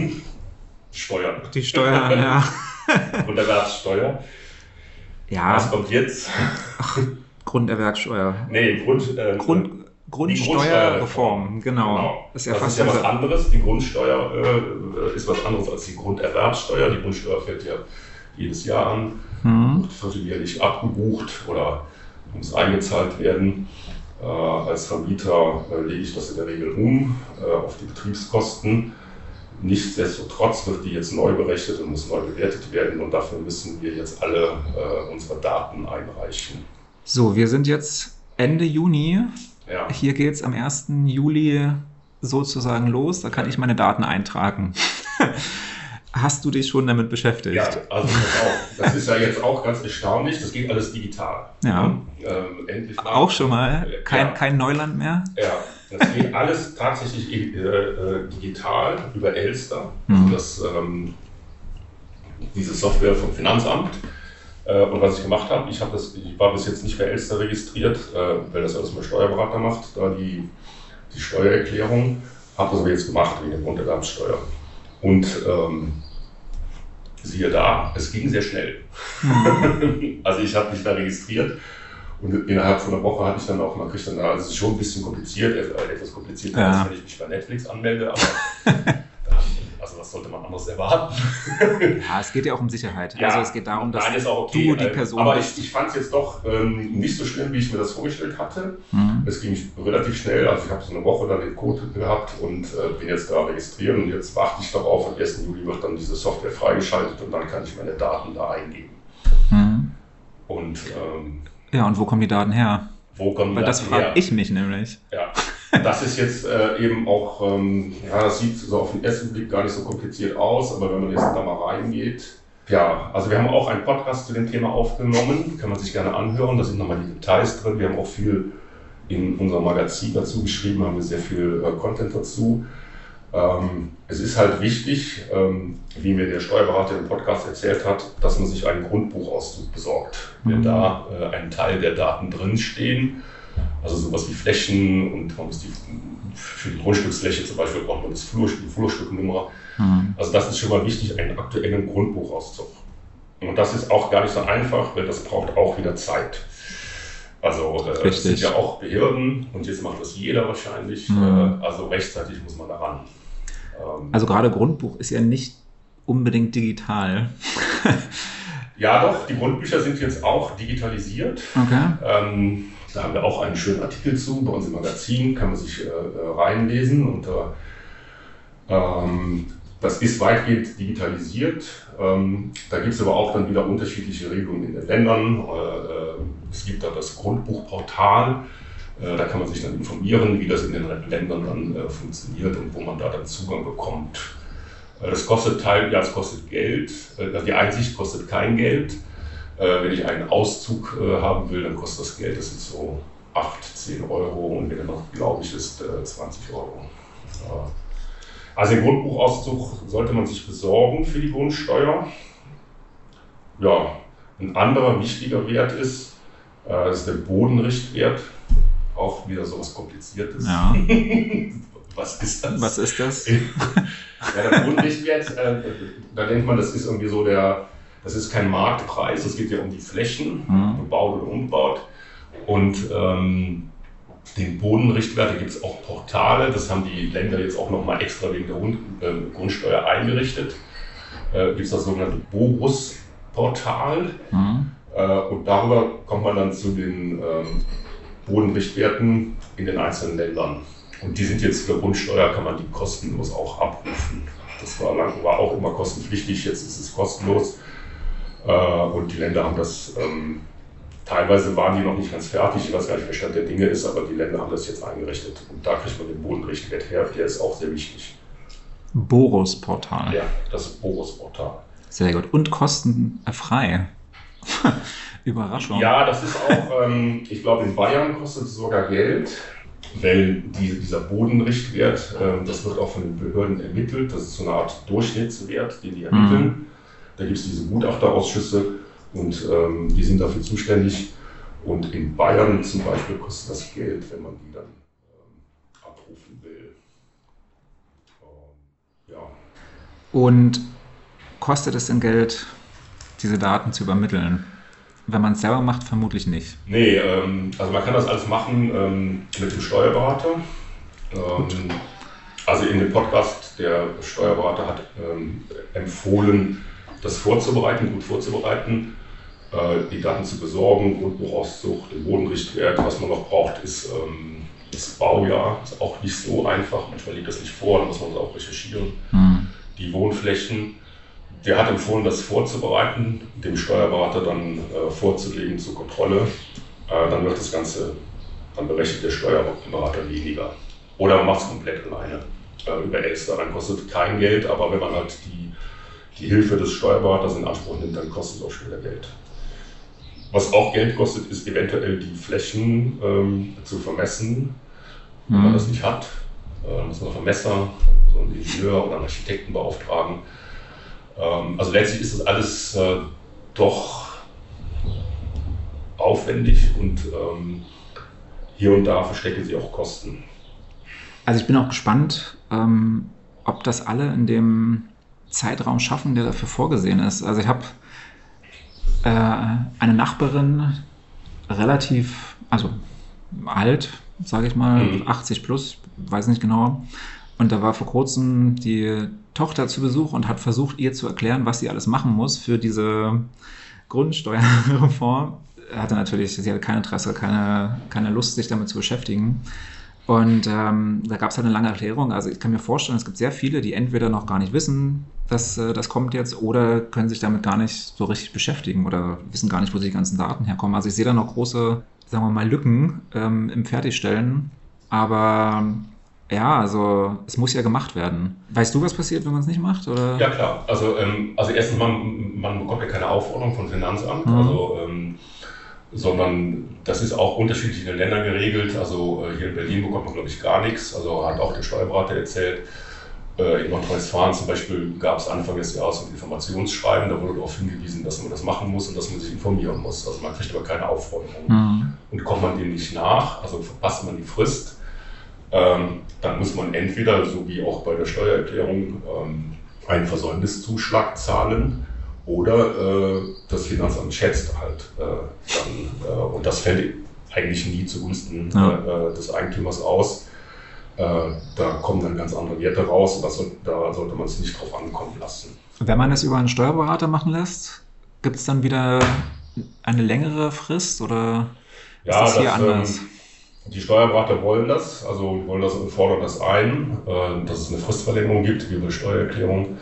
Steuern. Die Steuern, ja. [LAUGHS] Grunderwerbssteuer. Ja, Was kommt jetzt? Grunderwerbssteuer. Nee, Grund, äh, Grund, Grundsteuerreform, genau. Das Ist ja ist fast ja was anderes. Die Grundsteuer äh, ist was anderes als die Grunderwerbssteuer. Die Grundsteuer fällt ja jedes Jahr an, Hm. wird vierteljährlich abgebucht oder muss eingezahlt werden. Äh, als Vermieter äh, lege ich das in der Regel um äh, auf die Betriebskosten. Nichtsdestotrotz wird die jetzt neu berechnet und muss neu bewertet werden und dafür müssen wir jetzt alle äh, unsere Daten einreichen. So, wir sind jetzt Ende Juni. Ja. Hier geht es am 1. Juli sozusagen los. Da kann ich meine Daten eintragen. [LAUGHS] Hast du dich schon damit beschäftigt? Ja, also das auch. Das ist ja jetzt auch ganz erstaunlich. Das geht alles digital. Ja. Ähm, endlich mal. Auch schon mal kein, Ja. kein Neuland mehr? Ja, das geht alles tatsächlich äh, äh, digital über Elster. Mhm. Also das, ähm, diese Software vom Finanzamt. Äh, und was ich gemacht habe, ich, hab das, ich war bis jetzt nicht bei Elster registriert, äh, weil das alles mein Steuerberater macht, da die, die Steuererklärung. Habe das aber jetzt gemacht wegen der Grunderwerbssteuer. Und ähm, siehe da, es ging sehr schnell. [LAUGHS] also ich habe mich da registriert und innerhalb von einer Woche hatte ich dann auch mal kriegt dann, also es ist schon ein bisschen kompliziert, äh, etwas komplizierter Ja. als wenn ich mich bei Netflix anmelde, aber da- [LAUGHS] was sollte man anderes erwarten? [LAUGHS] Ja, es geht ja auch um Sicherheit. Also es geht darum, dass Nein, ist auch okay, du die äh, Person Aber ich, ich fand es jetzt doch ähm, nicht so schlimm, wie ich mir das vorgestellt hatte. Hm. Es ging relativ schnell, also ich habe so eine Woche dann den Code gehabt und äh, bin jetzt da registriert und jetzt warte ich darauf, am 1. Juli wird dann diese Software freigeschaltet und dann kann ich meine Daten da eingeben. Hm. Und ähm, Ja, und wo kommen die Daten her? wo kommen die Weil das Daten frage her? ich mich nämlich. Ja, das ist jetzt äh, eben auch, ähm, ja, das sieht so auf den ersten Blick gar nicht so kompliziert aus, aber wenn man jetzt da mal reingeht, ja, also wir haben auch einen Podcast zu dem Thema aufgenommen, kann man sich gerne anhören, da sind nochmal die Details drin, wir haben auch viel in unserem Magazin dazu geschrieben, haben wir sehr viel äh, Content dazu. Ähm, es ist halt wichtig, ähm, wie mir der Steuerberater im Podcast erzählt hat, dass man sich einen Grundbuchauszug besorgt. Wenn Mhm. da äh, ein Teil der Daten drinstehen, also sowas wie Flächen und man muss die für die Grundstücksfläche zum Beispiel braucht man das Flur, die Flurstücknummer. Hm. Also das ist schon mal wichtig, einen aktuellen Grundbuchauszug. Und das ist auch gar nicht so einfach, weil das braucht auch wieder Zeit. Also äh, Richtig. sind ja auch Behörden und jetzt macht das jeder wahrscheinlich. Mhm. Äh, also rechtzeitig muss man daran. Ähm, Also gerade Grundbuch ist ja nicht unbedingt digital. [LAUGHS] ja, doch, die Grundbücher sind jetzt auch digitalisiert. Okay. Ähm, da haben wir auch einen schönen Artikel zu. Bei uns im Magazin kann man sich äh, äh reinlesen. Und ähm, das ist weitgehend digitalisiert. Ähm, da gibt es aber auch dann wieder unterschiedliche Regelungen in den Ländern. Äh, es gibt da das Grundbuchportal. Äh, da kann man sich dann informieren, wie das in den Ländern dann äh, funktioniert und wo man da dann Zugang bekommt. Äh, das kostet Teil, ja, es kostet Geld. Also die Einsicht kostet kein Geld. Wenn ich einen Auszug haben will, dann kostet das Geld, das sind so 8, 10 Euro und wenn er noch glaube ich ist, 20 Euro. Also den Grundbuchauszug sollte man sich besorgen für die Grundsteuer. Ja, ein anderer wichtiger Wert ist, das ist der Bodenrichtwert auch wieder so was Kompliziertes. Ja. [LAUGHS] was ist das? Was ist das? [LAUGHS] ja, der Grundrichtwert, äh, da denkt man, das ist irgendwie so der, das ist kein Marktpreis, es geht ja um die Flächen, mhm. gebaut oder umgebaut. Und ähm, den Bodenrichtwert, da gibt es auch Portale, das haben die Länder jetzt auch nochmal extra wegen der Grund, äh, Grundsteuer eingerichtet. Äh, gibt es das sogenannte Borus-Portal. Mhm. Äh, und darüber kommt man dann zu den ähm, Bodenrichtwerten in den einzelnen Ländern. Und die sind jetzt für Grundsteuer, kann man die kostenlos auch abrufen. Das war, lang, war auch immer kostenpflichtig, jetzt ist es kostenlos. Äh, und die Länder haben das, ähm, teilweise waren die noch nicht ganz fertig, ich weiß gar nicht, wer Stand der Dinge ist, aber die Länder haben das jetzt eingerichtet. Und da kriegt man den Bodenrichtwert her, der ist auch sehr wichtig. Boros-Portal. Ja, das ist Boros-Portal. Sehr gut. Und kostenfrei. [LAUGHS] Überraschung. Ja, das ist auch, ähm, ich glaube, in Bayern kostet es sogar Geld, weil die, dieser Bodenrichtwert, ähm, das wird auch von den Behörden ermittelt. Das ist so eine Art Durchschnittswert, den die ermitteln. Mhm. Da gibt es diese Gutachterausschüsse und ähm, die sind dafür zuständig. Und in Bayern zum Beispiel kostet das Geld, wenn man die dann ähm, abrufen will. Ähm, ja. Und kostet es denn Geld, diese Daten zu übermitteln? Wenn man es selber macht, vermutlich nicht. Nee, ähm, also man kann das alles machen ähm, mit dem Steuerberater. Ähm, also in dem Podcast, der Steuerberater hat empfohlen, das vorzubereiten, gut vorzubereiten, äh, die Daten zu besorgen, Grundbuchauszug, den Bodenrichtwert. Was man noch braucht, ist ähm, das Baujahr. Ist auch nicht so einfach. Manchmal liegt das nicht vor, dann muss man es auch recherchieren. Hm. Die Wohnflächen der hat empfohlen, das vorzubereiten, dem Steuerberater dann äh, vorzulegen zur Kontrolle. Äh, dann wird das Ganze, dann berechnet der Steuerberater weniger. Oder man macht es komplett alleine über Elster. Dann kostet kein Geld, aber wenn man halt die, die Hilfe des Steuerberaters in Anspruch nimmt, dann kostet es auch später Geld. Was auch Geld kostet, ist eventuell die Flächen ähm, zu vermessen, wenn man mhm. das nicht hat. Äh, dann muss man einen Vermesser, so einen Ingenieur oder einen Architekten beauftragen. Ähm, also letztlich ist das alles äh, doch aufwendig und ähm, hier und da verstecken sie auch Kosten. Also ich bin auch gespannt, ähm, ob das alle in dem Zeitraum schaffen, der dafür vorgesehen ist. Also ich habe äh, eine Nachbarin, relativ, also alt, sage ich mal, mhm. 80 plus, weiß nicht genau. Und da war vor kurzem die Tochter zu Besuch und hat versucht, ihr zu erklären, was sie alles machen muss für diese Grundsteuerreform. Hatte natürlich, sie hatte kein Interesse, keine, keine Lust, sich damit zu beschäftigen. Und ähm, da gab es halt eine lange Erklärung. Also ich kann mir vorstellen, es gibt sehr viele, die entweder noch gar nicht wissen, dass äh, das kommt jetzt, oder können sich damit gar nicht so richtig beschäftigen oder wissen gar nicht, wo die ganzen Daten herkommen. Also ich sehe da noch große, sagen wir mal, Lücken ähm, im Fertigstellen. Aber ja, also es muss ja gemacht werden. Weißt du, was passiert, wenn man es nicht macht? Oder? Ja, klar. Also, ähm, also erstens, man, man bekommt ja keine Aufforderung vom Finanzamt, mhm. also, ähm, sondern das ist auch unterschiedlich in den Ländern geregelt. Also äh, hier in Berlin bekommt man, glaube ich, gar nichts. Also hat auch der Steuerberater erzählt. Äh, in Nordrhein-Westfalen zum Beispiel gab es Anfang des Jahres ein Informationsschreiben, da wurde darauf hingewiesen, dass man das machen muss und dass man sich informieren muss. Also man kriegt aber keine Aufforderung. Mhm. Und kommt man dem nicht nach, also verpasst man die Frist, ähm, dann muss man entweder, so wie auch bei der Steuererklärung, ähm, einen Versäumniszuschlag zahlen oder äh, das Finanzamt schätzt halt äh, dann, äh, und das fällt eigentlich nie zugunsten ja. Äh, des Eigentümers aus. Äh, da kommen dann ganz andere Werte raus und das, da sollte man es nicht drauf ankommen lassen. Wenn man es über einen Steuerberater machen lässt, gibt es dann wieder eine längere Frist oder ist ja, das hier das, ähm, anders? Ähm, die Steuerberater wollen das, also wollen das und fordern das ein, äh, dass es eine Fristverlängerung gibt wie bei Steuererklärung.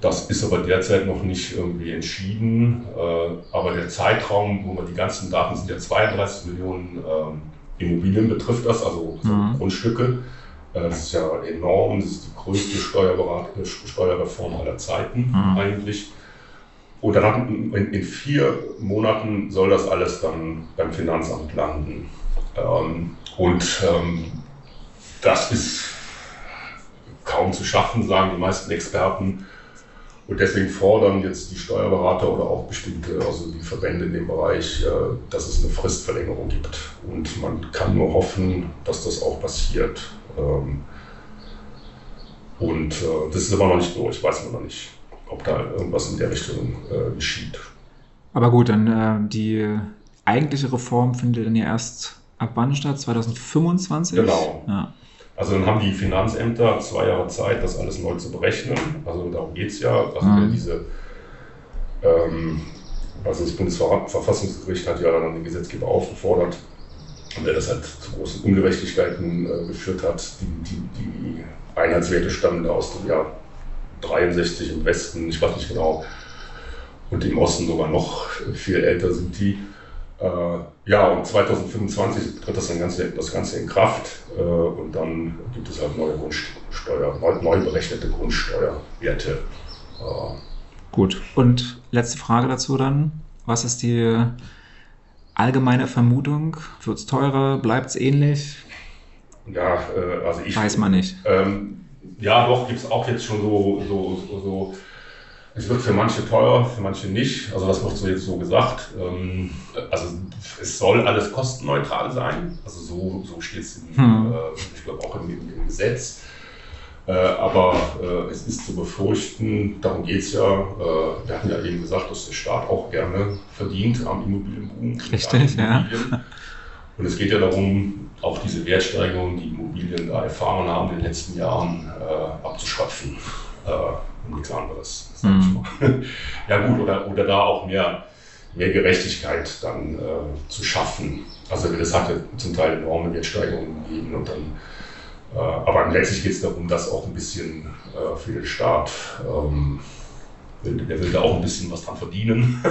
Das ist aber derzeit noch nicht irgendwie entschieden. Äh, aber der Zeitraum, wo man die ganzen Daten sind ja 32 Millionen äh, Immobilien betrifft das, also mhm. Grundstücke. Äh, das ist ja enorm. Das ist die größte Steuerreform aller Zeiten mhm. eigentlich. Und dann in, in, vier Monaten soll das alles dann beim Finanzamt landen. Ähm, und ähm, das ist kaum zu schaffen, sagen die meisten Experten. Und deswegen fordern jetzt die Steuerberater oder auch bestimmte, also die Verbände in dem Bereich, äh, dass es eine Fristverlängerung gibt. Und man kann nur hoffen, dass das auch passiert. Ähm, und äh, das ist aber noch nicht durch, weiß man noch nicht, ob da irgendwas in der Richtung äh, geschieht. Aber gut, dann die eigentliche Reform findet dann ja erst ab wann statt? 2025? Genau. Ja. Also dann haben die Finanzämter zwei Jahre Zeit, das alles neu zu berechnen. Also darum geht es ja. Also mhm. diese, ähm, also das Bundesverfassungsgericht hat ja dann den Gesetzgeber aufgefordert, wer das halt zu großen Ungerechtigkeiten äh, geführt hat. Die, die, die Einheitswerte stammen da aus dem Jahr 63 im Westen, ich weiß nicht genau, und im Osten sogar noch viel älter sind die. Äh, ja, und 2025 tritt das, Ganze, das Ganze in Kraft äh, und dann gibt es halt neue Grundsteuer, neu, neu berechnete Grundsteuerwerte. Äh, Gut, und letzte Frage dazu dann. Was ist die allgemeine Vermutung? Wird es teurer? Bleibt es ähnlich? Ja, also ich. Weiß man nicht. Ähm, ja, doch, gibt es auch jetzt schon so, so, so es wird für manche teuer, für manche nicht. Also das wird so jetzt so gesagt. Ähm, also es soll alles kostenneutral sein. Also so, so steht es, hm. Äh, ich glaube, auch im, im Gesetz. Äh, aber äh, es ist zu befürchten, darum geht es ja. wir hatten ja eben gesagt, dass der Staat auch gerne verdient am Immobilienboom. Richtig, ja. Und es geht ja darum, auch diese Wertsteigerung, die Immobilien da erfahren haben in den letzten Jahren, abzuschöpfen um nichts anderes. Mhm. [LAUGHS] ja gut, oder, oder da auch mehr, mehr Gerechtigkeit dann äh, zu schaffen. Also das hat ja zum Teil enorme Wertsteigerungen gegeben und dann äh, aber letztlich geht es darum, dass auch ein bisschen äh, für den Staat, ähm, der will da auch ein bisschen was dran verdienen.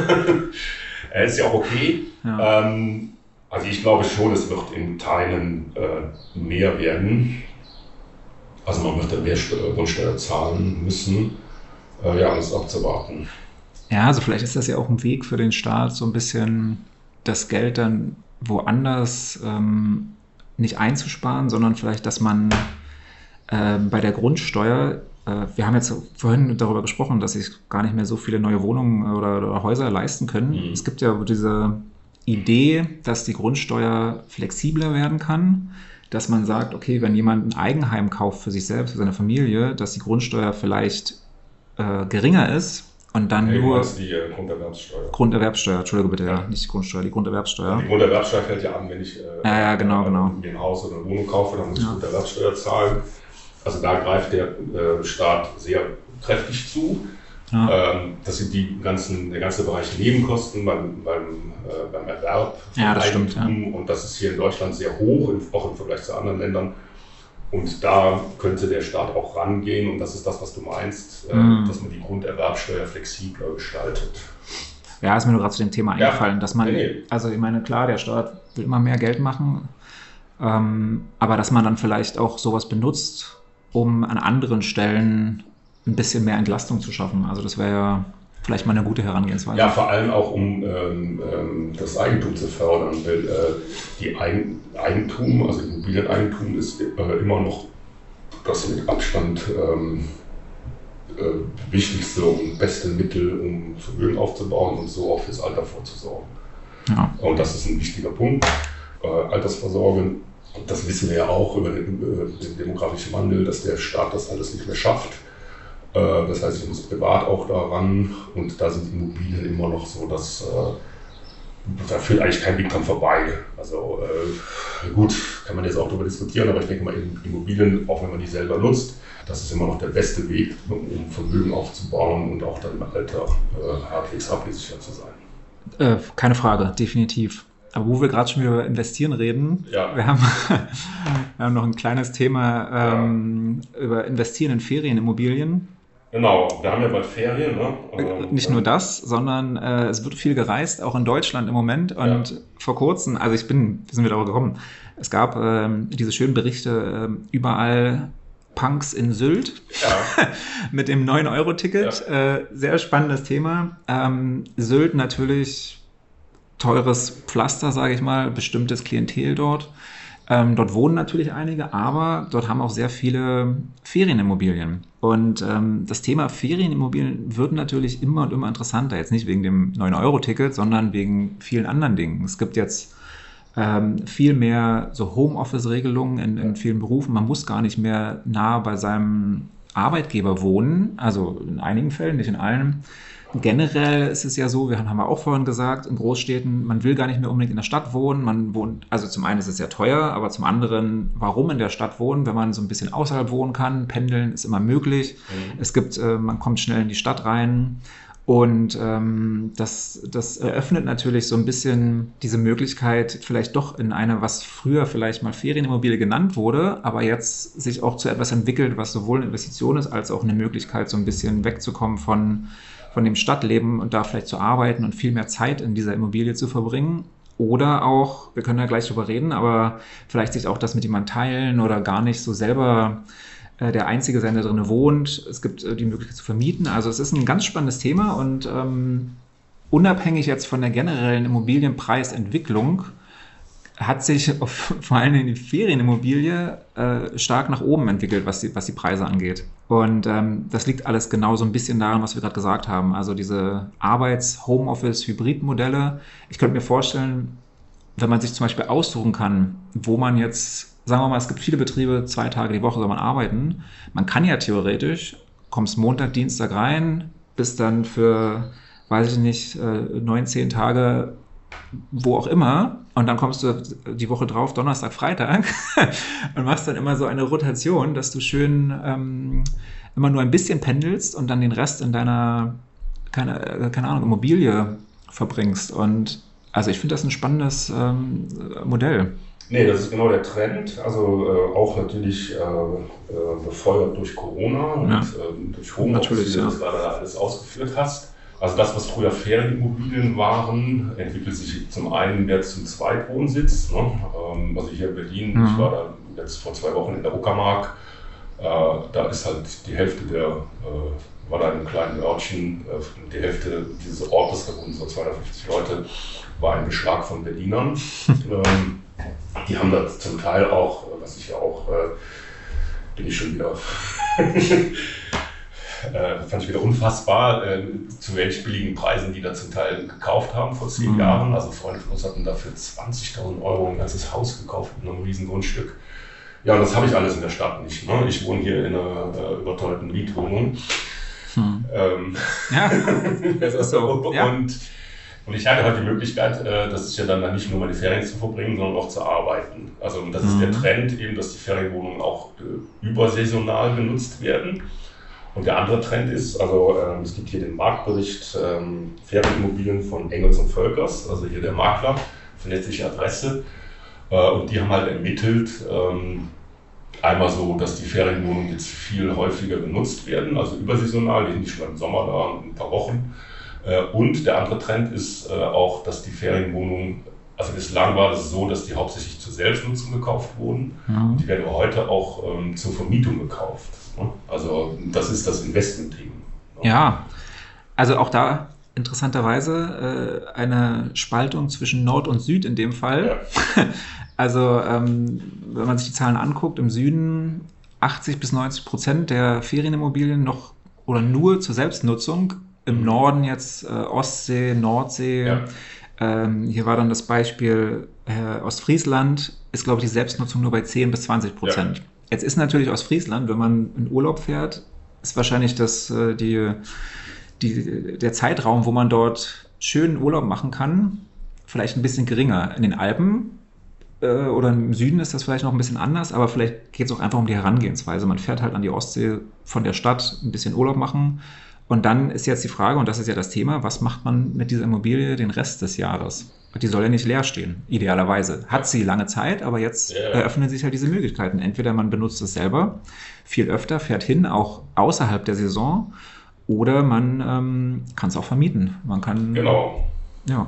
er [LAUGHS] ist ja auch okay. Ja. Ähm, also ich glaube schon, es wird in Teilen äh, mehr werden. Also man wird dann mehr Grundsteuer zahlen müssen äh, ja, das abzuwarten. Ja, also vielleicht ist das ja auch ein Weg für den Staat, so ein bisschen das Geld dann woanders ähm, nicht einzusparen, sondern vielleicht, dass man äh, bei der Grundsteuer, äh, wir haben jetzt vorhin darüber gesprochen, dass sich gar nicht mehr so viele neue Wohnungen oder, oder Häuser leisten können. Mhm. Es gibt ja diese Idee, dass die Grundsteuer flexibler werden kann, dass man sagt, okay, wenn jemand ein Eigenheim kauft für sich selbst, für seine Familie, dass die Grundsteuer vielleicht äh, geringer ist und dann hey, nur. die äh, Grunderwerbssteuer. Grunderwerbssteuer, Entschuldige bitte, ja, nicht die Grundsteuer, die Grunderwerbssteuer. Die Grunderwerbssteuer fällt ja an, wenn ich äh, ja, ja, genau, genau. mir ein Haus oder eine Wohnung kaufe, dann muss ich ja. Grunderwerbssteuer zahlen. Also da greift der äh, Staat sehr kräftig zu. Ja. Ähm, das sind die ganzen, der ganze Bereich Nebenkosten beim, beim, äh, beim Erwerb ja, das Eigentum. Stimmt, ja. Und das ist hier in Deutschland sehr hoch, auch im Vergleich zu anderen Ländern. Und da könnte der Staat auch rangehen, und das ist das, was du meinst, äh, mhm. dass man die Grunderwerbsteuer flexibler gestaltet. Ja, ist mir nur gerade zu dem Thema eingefallen, ja. dass man, nee. also ich meine, klar, der Staat will immer mehr Geld machen, ähm, aber dass man dann vielleicht auch sowas benutzt, um an anderen Stellen ein bisschen mehr Entlastung zu schaffen. Also das wäre ja vielleicht mal eine gute Herangehensweise. Ja, vor allem auch, um ähm, ähm, das Eigentum zu fördern. Weil äh, die Eigen Eigentum, also Immobilieneigentum, ist äh, immer noch das mit Abstand ähm, äh, wichtigste und beste Mittel, um Vermögen aufzubauen und so auch fürs Alter vorzusorgen. Ja. Und das ist ein wichtiger Punkt. Äh, Altersversorgung, das wissen wir ja auch über den, äh, den demografischen Wandel, dass der Staat das alles nicht mehr schafft das heißt, ich muss privat auch daran und da sind Immobilien immer noch so das, äh, da führt eigentlich kein Weg dran vorbei. Also äh, gut, kann man jetzt auch darüber diskutieren, aber ich denke mal, Immobilien, auch wenn man die selber nutzt, das ist immer noch der beste Weg, um Vermögen aufzubauen und auch dann im Alter äh, halbwegs abgesichert zu sein. Äh, keine Frage, definitiv. Aber wo wir gerade schon über Investieren reden, ja. wir, haben, [LAUGHS] wir haben noch ein kleines Thema ähm, ja. über Investieren in Ferienimmobilien. Genau, wir haben ja bald Ferien. Ne? Ähm, Nicht nur das, sondern äh, es wird viel gereist, auch in Deutschland im Moment. Und ja. vor kurzem, also ich bin, wir sind wieder darauf gekommen, es gab ähm, diese schönen Berichte, äh, überall Punks in Sylt ja. [LAUGHS] mit dem 9-Euro-Ticket. Ja. Äh, sehr spannendes Thema. Ähm, Sylt natürlich teures Pflaster, sage ich mal, bestimmtes Klientel dort. Ähm, dort wohnen natürlich einige, aber dort haben auch sehr viele Ferienimmobilien. Und ähm, das Thema Ferienimmobilien wird natürlich immer und immer interessanter. Jetzt nicht wegen dem 9-Euro-Ticket, sondern wegen vielen anderen Dingen. Es gibt jetzt ähm, viel mehr so Homeoffice-Regelungen in, in vielen Berufen. Man muss gar nicht mehr nah bei seinem Arbeitgeber wohnen, also in einigen Fällen, nicht in allen. Generell ist es ja so, wir haben, wir auch vorhin gesagt, in Großstädten, man will gar nicht mehr unbedingt in der Stadt wohnen. Man wohnt, also zum einen ist es sehr teuer, aber zum anderen, warum in der Stadt wohnen, wenn man so ein bisschen außerhalb wohnen kann? Pendeln ist immer möglich. Mhm. Es gibt, äh, man kommt schnell in die Stadt rein. Und ähm, das, das eröffnet natürlich so ein bisschen diese Möglichkeit, vielleicht doch in eine, was früher vielleicht mal Ferienimmobilie genannt wurde, aber jetzt sich auch zu etwas entwickelt, was sowohl eine Investition ist, als auch eine Möglichkeit, so ein bisschen wegzukommen von, von dem Stadtleben und da vielleicht zu arbeiten und viel mehr Zeit in dieser Immobilie zu verbringen. Oder auch, wir können ja gleich drüber reden, aber vielleicht sich auch das mit jemandem teilen oder gar nicht so selber äh, der einzige sein, der drin wohnt. Es gibt äh, die Möglichkeit zu vermieten. Also es ist ein ganz spannendes Thema und ähm, unabhängig jetzt von der generellen Immobilienpreisentwicklung hat sich auf, [LAUGHS] vor allem in die Ferienimmobilie äh, stark nach oben entwickelt, was die, was die Preise angeht. Und ähm, das liegt alles genau so ein bisschen daran, was wir gerade gesagt haben. Also diese Arbeits-, Homeoffice-, Hybrid-Modelle. Ich könnte mir vorstellen, wenn man sich zum Beispiel aussuchen kann, wo man jetzt sagen wir mal, es gibt viele Betriebe, zwei Tage die Woche soll man arbeiten. Man kann ja theoretisch, kommst Montag, Dienstag rein, bist dann für, weiß ich nicht, äh, neun, zehn Tage wo auch immer und dann kommst du die Woche drauf, Donnerstag, Freitag [LAUGHS] und machst dann immer so eine Rotation, dass du schön ähm, immer nur ein bisschen pendelst und dann den Rest in deiner, keine, äh, keine Ahnung, Immobilie verbringst. Und also ich finde das ein spannendes ähm, Modell. Nee, das ist genau der Trend. Also äh, auch natürlich äh, äh, befeuert durch Corona und ja. Ähm, durch Homeoffice, wie du das gerade alles ausgeführt hast. Also das, was früher Ferienimmobilien waren, entwickelt sich zum einen jetzt zum Zweitwohnsitz. Ne? Ähm, also hier in Berlin, mhm. ich war da jetzt vor zwei Wochen in der Uckermark, äh, da ist halt die Hälfte der, äh, war da in einem kleinen Örtchen, äh, die Hälfte dieses Ortes, da wohnen so 250 Leute, war ein Beschlag von Berlinern. [LAUGHS] ähm, die haben da zum Teil auch, was ich ja auch, äh, bin ich schon wieder, [LAUGHS] äh, fand ich wieder unfassbar, äh, zu welchen billigen Preisen die da zum Teil gekauft haben vor zehn mhm. Jahren. Also Freunde von uns hatten dafür 20.000 Euro ein ganzes Haus gekauft mit einem riesen Grundstück. Ja, und das habe ich alles in der Stadt nicht. Ne? Ich wohne hier in einer äh, überteuerten Mietwohnung. Hm. Ähm, ja, [LAUGHS] das ist so. ja. Und und ich hatte halt die Möglichkeit, äh, das ist ja dann nicht nur meine Ferien zu verbringen, sondern auch zu arbeiten. Also das mhm. ist der mhm. Trend eben, dass die Ferienwohnungen auch äh, übersaisonal genutzt werden. Und der andere Trend ist, also ähm, es gibt hier den Marktbericht ähm, Ferienimmobilien von Engels und Völkers, also hier der Makler, verlässliche Adresse. Äh, und die haben halt ermittelt, ähm, einmal so, dass die Ferienwohnungen jetzt viel häufiger genutzt werden, also übersaisonal, die sind nicht schon im Sommer da, ein paar Wochen äh, und der andere Trend ist äh, auch, dass die Ferienwohnungen, also bislang war es so, dass die hauptsächlich zur Selbstnutzung gekauft wurden. Mhm. Die werden aber heute auch ähm, zur Vermietung gekauft. Ne? Also das ist das Investment-Team. Ne? Ja, also auch da interessanterweise äh, eine Spaltung zwischen Nord und Süd in dem Fall. Ja. [LAUGHS] Also ähm, wenn man sich die Zahlen anguckt, im Süden 80 bis 90 Prozent der Ferienimmobilien noch oder nur zur Selbstnutzung im Norden jetzt äh, Ostsee, Nordsee. Ja. Ähm, hier war dann das Beispiel äh, Ostfriesland, ist glaube ich die Selbstnutzung nur bei 10 bis 20 Prozent. Ja. Jetzt ist natürlich Ostfriesland, wenn man in Urlaub fährt, ist wahrscheinlich das, äh, die, die, der Zeitraum, wo man dort schönen Urlaub machen kann, vielleicht ein bisschen geringer. In den Alpen äh, oder im Süden ist das vielleicht noch ein bisschen anders, aber vielleicht geht es auch einfach um die Herangehensweise. Man fährt halt an die Ostsee von der Stadt, ein bisschen Urlaub machen. Und dann ist jetzt die Frage, und das ist ja das Thema, was macht man mit dieser Immobilie den Rest des Jahres? Die soll ja nicht leer stehen, idealerweise. Hat sie lange Zeit, aber jetzt ja. eröffnen sich halt diese Möglichkeiten. Entweder man benutzt es selber viel öfter, fährt hin, auch außerhalb der Saison, oder man ähm, kann es auch vermieten. Man kann. Genau. Ja.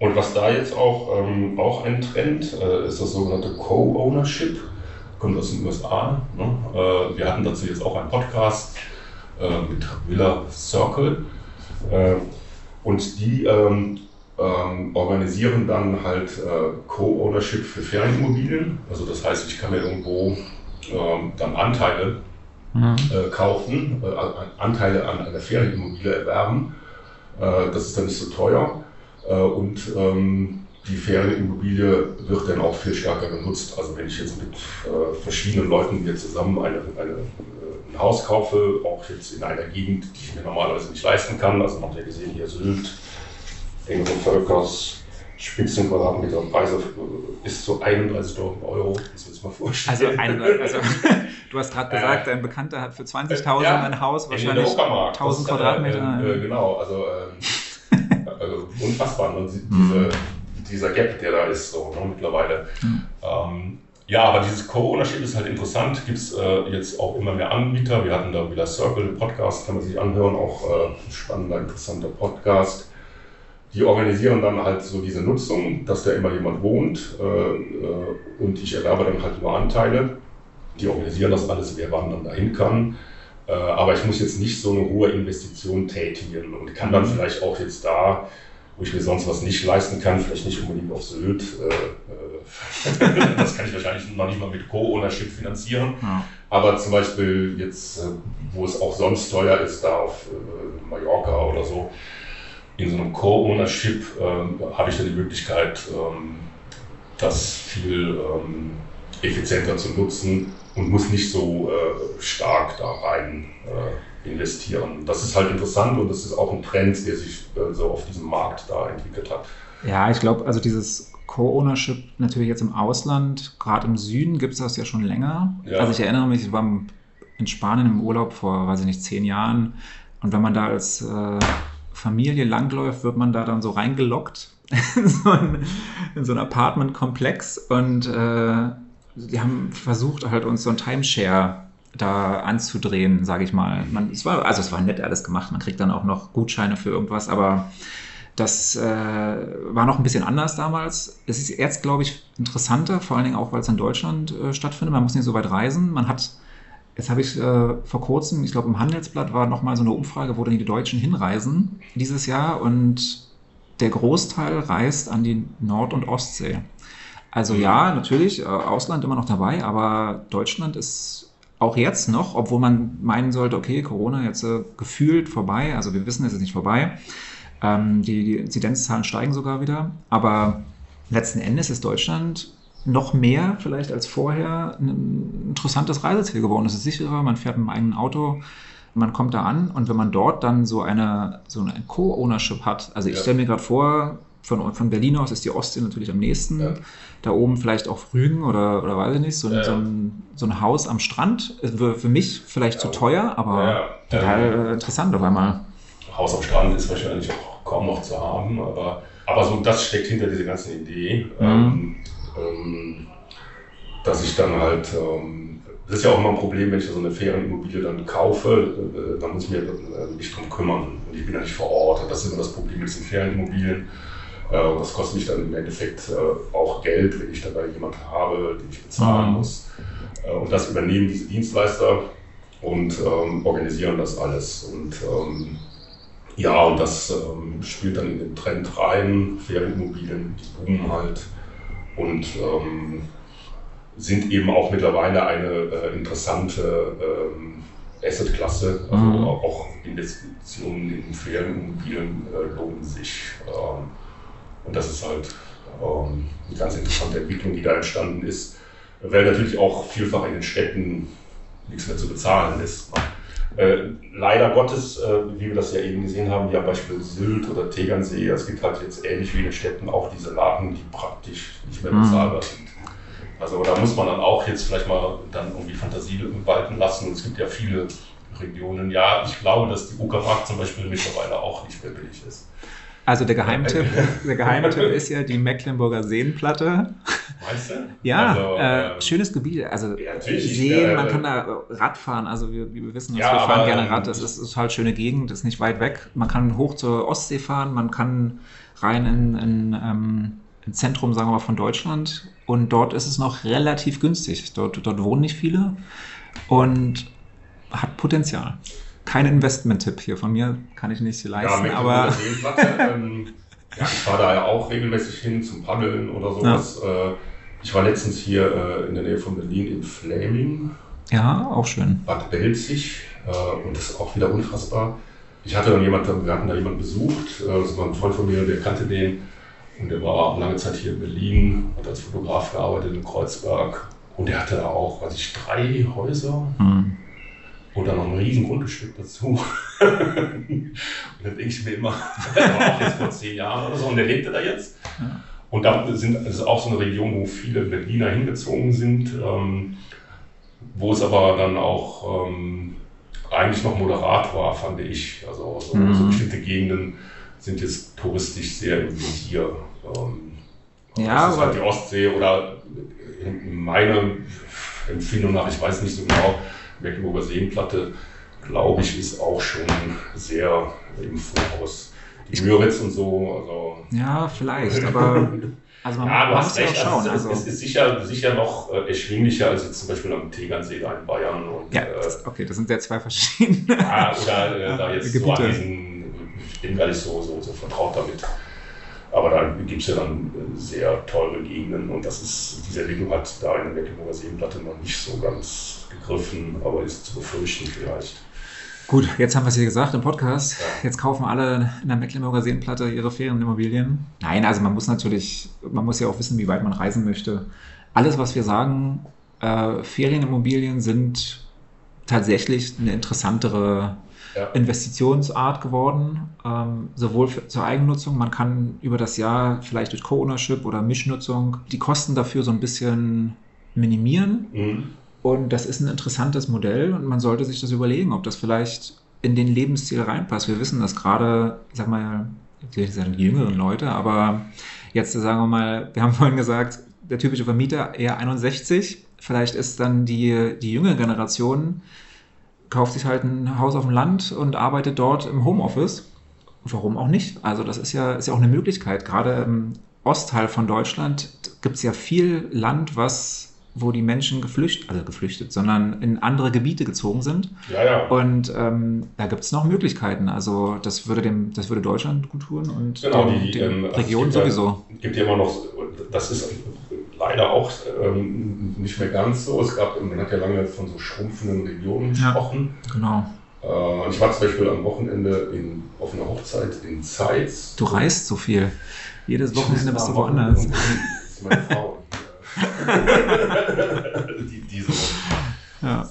Und was da jetzt auch, ähm, auch ein Trend äh, ist das sogenannte Co-Ownership. Kommt aus den USA. Ne? Äh, wir hatten dazu jetzt auch einen Podcast äh, mit Villa Circle. Äh, und die ähm, organisieren dann halt äh, Co-Ownership für Ferienimmobilien. Also das heißt, ich kann mir irgendwo ähm, dann Anteile mhm. Äh, kaufen, Anteile an einer Ferienimmobilie erwerben. das ist dann nicht so teuer. Äh, und ähm, die Ferienimmobilie wird dann auch viel stärker genutzt. Also wenn ich jetzt mit äh, verschiedenen Leuten hier zusammen eine, eine, äh, ein Haus kaufe, auch jetzt in einer Gegend, die ich mir normalerweise nicht leisten kann, also man hat ja gesehen hier Sylt, engere Völkers, Spitzenquadratmeter Preise bis zu 31.000 Euro. Das muss man vorstellen. Also, ein, also [LAUGHS] du hast gerade gesagt, dein Bekannter hat für 20.000 ja, ein Haus, wahrscheinlich 1000 Quadratmeter. Äh, genau, also ähm, [LAUGHS] also unfassbar, ne? diese, mhm. dieser Gap, der da ist, so ne, mittlerweile. Mhm. Ähm, ja, aber dieses Co-Ownership ist halt interessant. Gibt es äh, jetzt auch immer mehr Anbieter. Wir hatten da wieder Circle, Podcast, kann man sich anhören, auch äh, ein spannender, interessanter Podcast. Die organisieren dann halt so diese Nutzung, dass da immer jemand wohnt äh, äh und ich erwerbe dann halt nur Anteile. Die organisieren das alles, wer wann dann dahin kann. Äh, aber ich muss jetzt nicht so eine hohe Investition tätigen und kann dann mhm. vielleicht auch jetzt da, wo ich mir sonst was nicht leisten kann, vielleicht nicht unbedingt auf Sylt, äh, äh [LAUGHS] das kann ich wahrscheinlich noch nicht mal mit Co-Ownership finanzieren. Ja. Aber zum Beispiel jetzt, äh, wo es auch sonst teuer ist, da auf Mallorca oder so, in so einem Co-Ownership äh, habe ich dann die Möglichkeit, ähm, das viel ähm, effizienter zu nutzen und muss nicht so äh, stark da rein äh, investieren. Das ist halt interessant und das ist auch ein Trend, der sich äh, so auf diesem Markt da entwickelt hat. Ja, ich glaube, also dieses Co-Ownership natürlich jetzt im Ausland, gerade im Süden gibt es das ja schon länger. Ja. Also ich erinnere mich, ich war in Spanien im Urlaub vor, weiß ich nicht, zehn Jahren und wenn man da als äh, Familie langläuft, wird man da dann so reingelockt in so ein, in so ein Apartment-Komplex und äh, die haben versucht, halt uns so ein Timeshare da anzudrehen, sage ich mal. Man, es war, also es war nett alles gemacht. Man kriegt dann auch noch Gutscheine für irgendwas, aber das äh, war noch ein bisschen anders damals. Es ist jetzt, glaube ich, interessanter, vor allen Dingen auch, weil es in Deutschland äh, stattfindet. Man muss nicht so weit reisen. Man hat, jetzt habe ich äh, vor kurzem, ich glaube im Handelsblatt war nochmal so eine Umfrage, wo dann die Deutschen hinreisen dieses Jahr und der Großteil reist an die Nord- und Ostsee. Also ja, natürlich, äh, Ausland immer noch dabei, aber Deutschland ist auch jetzt noch, obwohl man meinen sollte, okay, Corona jetzt äh, gefühlt vorbei, also wir wissen, es ist nicht vorbei. Ähm, die, die Inzidenzzahlen steigen sogar wieder, aber letzten Endes ist Deutschland noch mehr vielleicht als vorher ein interessantes Reiseziel geworden. Es ist sicherer, man fährt mit einem eigenen Auto, man kommt da an und wenn man dort dann so eine, so eine Co-Ownership hat, also ich ja. stelle mir gerade vor, von, von Berlin aus ist die Ostsee natürlich am nächsten. Ja. Da oben vielleicht auch Rügen oder, oder weiß ich nicht, so, ja, so, ein, so ein Haus am Strand. Für, für mich vielleicht zu teuer, aber total interessant auf einmal. Haus am Strand ist wahrscheinlich auch kaum noch zu haben, aber, aber so das steckt hinter dieser ganzen Idee, mhm. ähm, ähm, dass ich dann halt ähm, das ist ja auch immer ein Problem, wenn ich so eine Ferienimmobilie dann kaufe, äh, dann muss ich mir äh, nicht drum kümmern. Und ich bin ja nicht vor Ort. Das ist immer das Problem mit diesen Ferienimmobilien. Äh, das kostet mich dann im Endeffekt auch Geld, wenn ich dabei jemanden habe, den ich bezahlen mhm. muss. Und das übernehmen diese Dienstleister und ähm, organisieren das alles. Und ähm, ja, und das ähm, spielt dann in den Trend rein. Ferienimmobilien, die boomen halt. Und ähm, sind eben auch mittlerweile eine äh, interessante ähm, Assetklasse. Also mhm. auch Investitionen in Ferienimmobilien äh, lohnen sich. Ähm, und das ist halt ähm, eine ganz interessante Entwicklung, die da entstanden ist, weil natürlich auch vielfach in den Städten nichts mehr zu bezahlen ist. Äh, leider Gottes, äh, wie wir das ja eben gesehen haben, wie am Beispiel Sylt oder Tegernsee, es gibt halt jetzt ähnlich wie in den Städten auch diese Lagen, die praktisch nicht mehr bezahlbar mhm. sind. Also da muss man dann auch jetzt vielleicht mal dann irgendwie Fantasie walten lassen. Und es gibt ja viele Regionen. Ja, ich glaube, dass die Uckermark zum Beispiel mittlerweile auch nicht mehr billig ist. Also der Geheimtipp, der Geheimtipp ist ja die Mecklenburger Seenplatte. Meinst du? Ja, also, äh, ähm, schönes Gebiet. Also ja, Seen, man kann da Rad fahren. Also wir, wir wissen, ja, wir fahren gerne Rad. Das ist, ist halt schöne Gegend, ist nicht weit weg. Man kann hoch zur Ostsee fahren, man kann rein in, in ähm, ins Zentrum, sagen wir mal, von Deutschland. Und dort ist es noch relativ günstig. Dort, dort wohnen nicht viele und hat Potenzial kein Investment-Tipp hier von mir, kann ich nicht leisten, ja, aber. [LAUGHS] ähm, ja, ich fahre da ja auch regelmäßig hin zum Paddeln oder sowas. Ja. Äh, ich war letztens hier äh, in der Nähe von Berlin in Flaming. Ja, auch schön. Bad Belzig äh, und das ist auch wieder unfassbar. Ich hatte dann jemanden, wir hatten da jemanden besucht, das war ein Freund von mir, der kannte den und der war lange Zeit hier in Berlin, hat als Fotograf gearbeitet in Kreuzberg und der hatte da auch, weiß ich, drei Häuser. Mhm und dann noch ein riesen Grundstück dazu. [LAUGHS] und dann denke ich mir immer, das [LAUGHS] war auch jetzt vor zehn Jahren oder so, und der lebte da jetzt. Ja. Und da sind, das ist auch so eine Region, wo viele Berliner hingezogen sind, ähm, wo es aber dann auch ähm, eigentlich noch moderat war, fand ich. Also so, mhm. so bestimmte Gegenden sind jetzt touristisch sehr Visier. Ähm, ja, das ist halt die Ostsee oder in meiner Empfindung nach, ich weiß nicht so genau, Mecklenburger Seenplatte, glaube ich, ist auch schon sehr im Voraus. Die Müritz und so. Also ja, vielleicht, [LAUGHS] aber. Also man ja, du hast recht. Schauen, also, es ist sicher, sicher noch äh, erschwinglicher als jetzt zum Beispiel am Tegernsee da in Bayern. Und, ja, das, okay, das sind ja zwei verschiedene. Ja, oder äh, da [LAUGHS] jetzt Gebiete. so an diesen, ich bin gar nicht so, so, so vertraut damit. Aber da gibt es ja dann sehr teure Gegenden und das ist, diese Entwicklung hat da in der Mecklenburger Seenplatte noch nicht so ganz gegriffen, aber ist zu befürchten vielleicht. Gut, jetzt haben wir es hier gesagt im Podcast. Jetzt kaufen alle in der Mecklenburger Seenplatte ihre Ferienimmobilien. Nein, also man muss natürlich, man muss ja auch wissen, wie weit man reisen möchte. Alles, was wir sagen, äh, Ferienimmobilien sind tatsächlich eine interessantere ja. Investitionsart geworden, ähm, sowohl für, zur Eigennutzung, man kann über das Jahr vielleicht durch Co-Ownership oder Mischnutzung die Kosten dafür so ein bisschen minimieren. Mhm. Und das ist ein interessantes Modell und man sollte sich das überlegen, ob das vielleicht in den Lebensstil reinpasst. Wir wissen das gerade, sag mal, die jüngeren Leute, aber jetzt sagen wir mal, wir haben vorhin gesagt, der typische Vermieter eher 61. Vielleicht ist dann die, die jüngere Generation kauft sich halt ein Haus auf dem Land und arbeitet dort im Homeoffice. Warum auch nicht? Also das ist ja, ist ja auch eine Möglichkeit. Gerade im Ostteil von Deutschland gibt es ja viel Land, was wo die Menschen geflüchtet, also geflüchtet, sondern in andere Gebiete gezogen sind. Ja, ja. Und ähm, da gibt es noch Möglichkeiten. Also das würde dem, das würde Deutschland gut tun und genau, den, die, den ähm, Regionen also sowieso. Es gibt ja immer noch, das ist leider auch ähm, nicht mehr ganz so. Es gab, man hat ja lange von so schrumpfenden Regionen gesprochen. Ja, genau. Äh, ich war zum Beispiel am Wochenende in, auf einer Hochzeit in Zeitz. Du reist so viel. Jedes Wochenende bist du woanders. Das ist meine Frau. [LAUGHS] die, die so ja. [LAUGHS]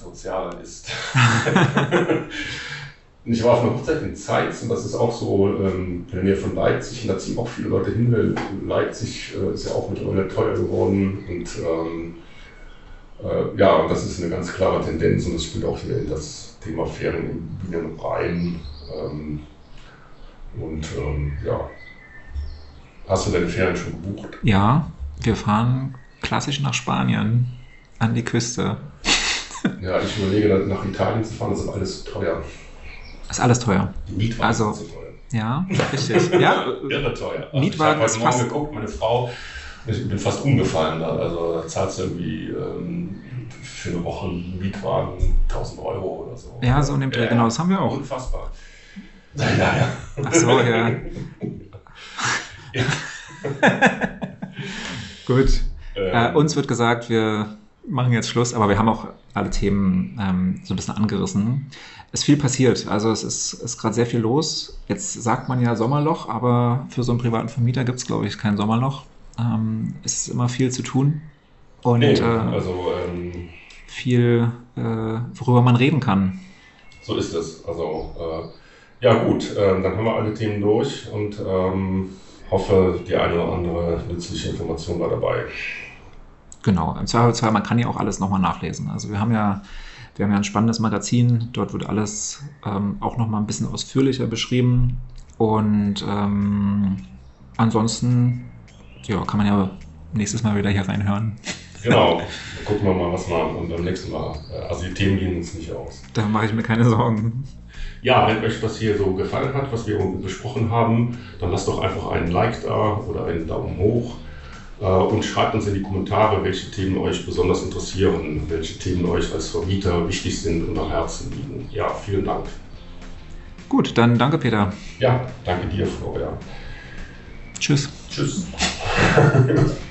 ist. ich war auf einer Hochzeit in Zeitz und das ist auch so ähm, in der Nähe von Leipzig und da ziehen auch viele Leute hin, weil Leipzig äh, ist ja auch mittlerweile teuer geworden und ähm, äh, ja, und das ist eine ganz klare Tendenz und das spielt auch hier in das Thema Ferienimmobilien rein. Ähm, und ähm, ja, hast du deine Ferien schon gebucht? Ja, wir fahren klassisch nach Spanien an die Küste. Ja, ich überlege, nach Italien zu fahren, das ist alles teuer. Ist alles teuer. Mietwagen also, sind teuer. Ja, richtig. ja, [LAUGHS] irre teuer. Also Mietwagen ich habe heute Morgen geguckt, meine Frau, ich bin fast umgefallen. Da. Also da zahlst du irgendwie ähm, für eine Woche Mietwagen 1000 Euro oder so. Ja, so in dem Dreh, genau, das haben wir auch. Unfassbar. [LAUGHS] Naja. Ach so, ja. ja. [LAUGHS] Gut. Ähm. Äh, uns wird gesagt, wir machen jetzt Schluss, aber wir haben auch alle Themen ähm, so ein bisschen angerissen. Es ist viel passiert, also es ist, ist gerade sehr viel los. Jetzt sagt man ja Sommerloch, aber für so einen privaten Vermieter gibt es, glaube ich, kein Sommerloch. Ähm, es ist immer viel zu tun und nee, äh, also, ähm, viel, äh, worüber man reden kann. so ist es. Also äh, ja gut, äh, dann haben wir alle Themen durch und ähm, hoffe, die eine oder andere nützliche Information war dabei. Genau, im Zweifelsfall, man kann ja auch alles nochmal nachlesen. Also wir haben ja, wir haben ja ein spannendes Magazin, dort wird alles ähm, auch nochmal ein bisschen ausführlicher beschrieben. Und ähm, ansonsten, ja, kann man ja nächstes Mal wieder hier reinhören. Genau, [LAUGHS] gucken wir mal, was wir beim nächsten Mal. Äh, also die Themen gehen uns nicht aus. Da mache ich mir keine Sorgen. Ja, wenn euch das hier so gefallen hat, was wir besprochen haben, dann lasst doch einfach einen Like da oder einen Daumen hoch und schreibt uns in die Kommentare, welche Themen euch besonders interessieren, welche Themen euch als Vermieter wichtig sind und am Herzen liegen. Ja, vielen Dank. Gut, dann danke Peter. Ja, danke dir, Florian. Tschüss. Tschüss. [LAUGHS]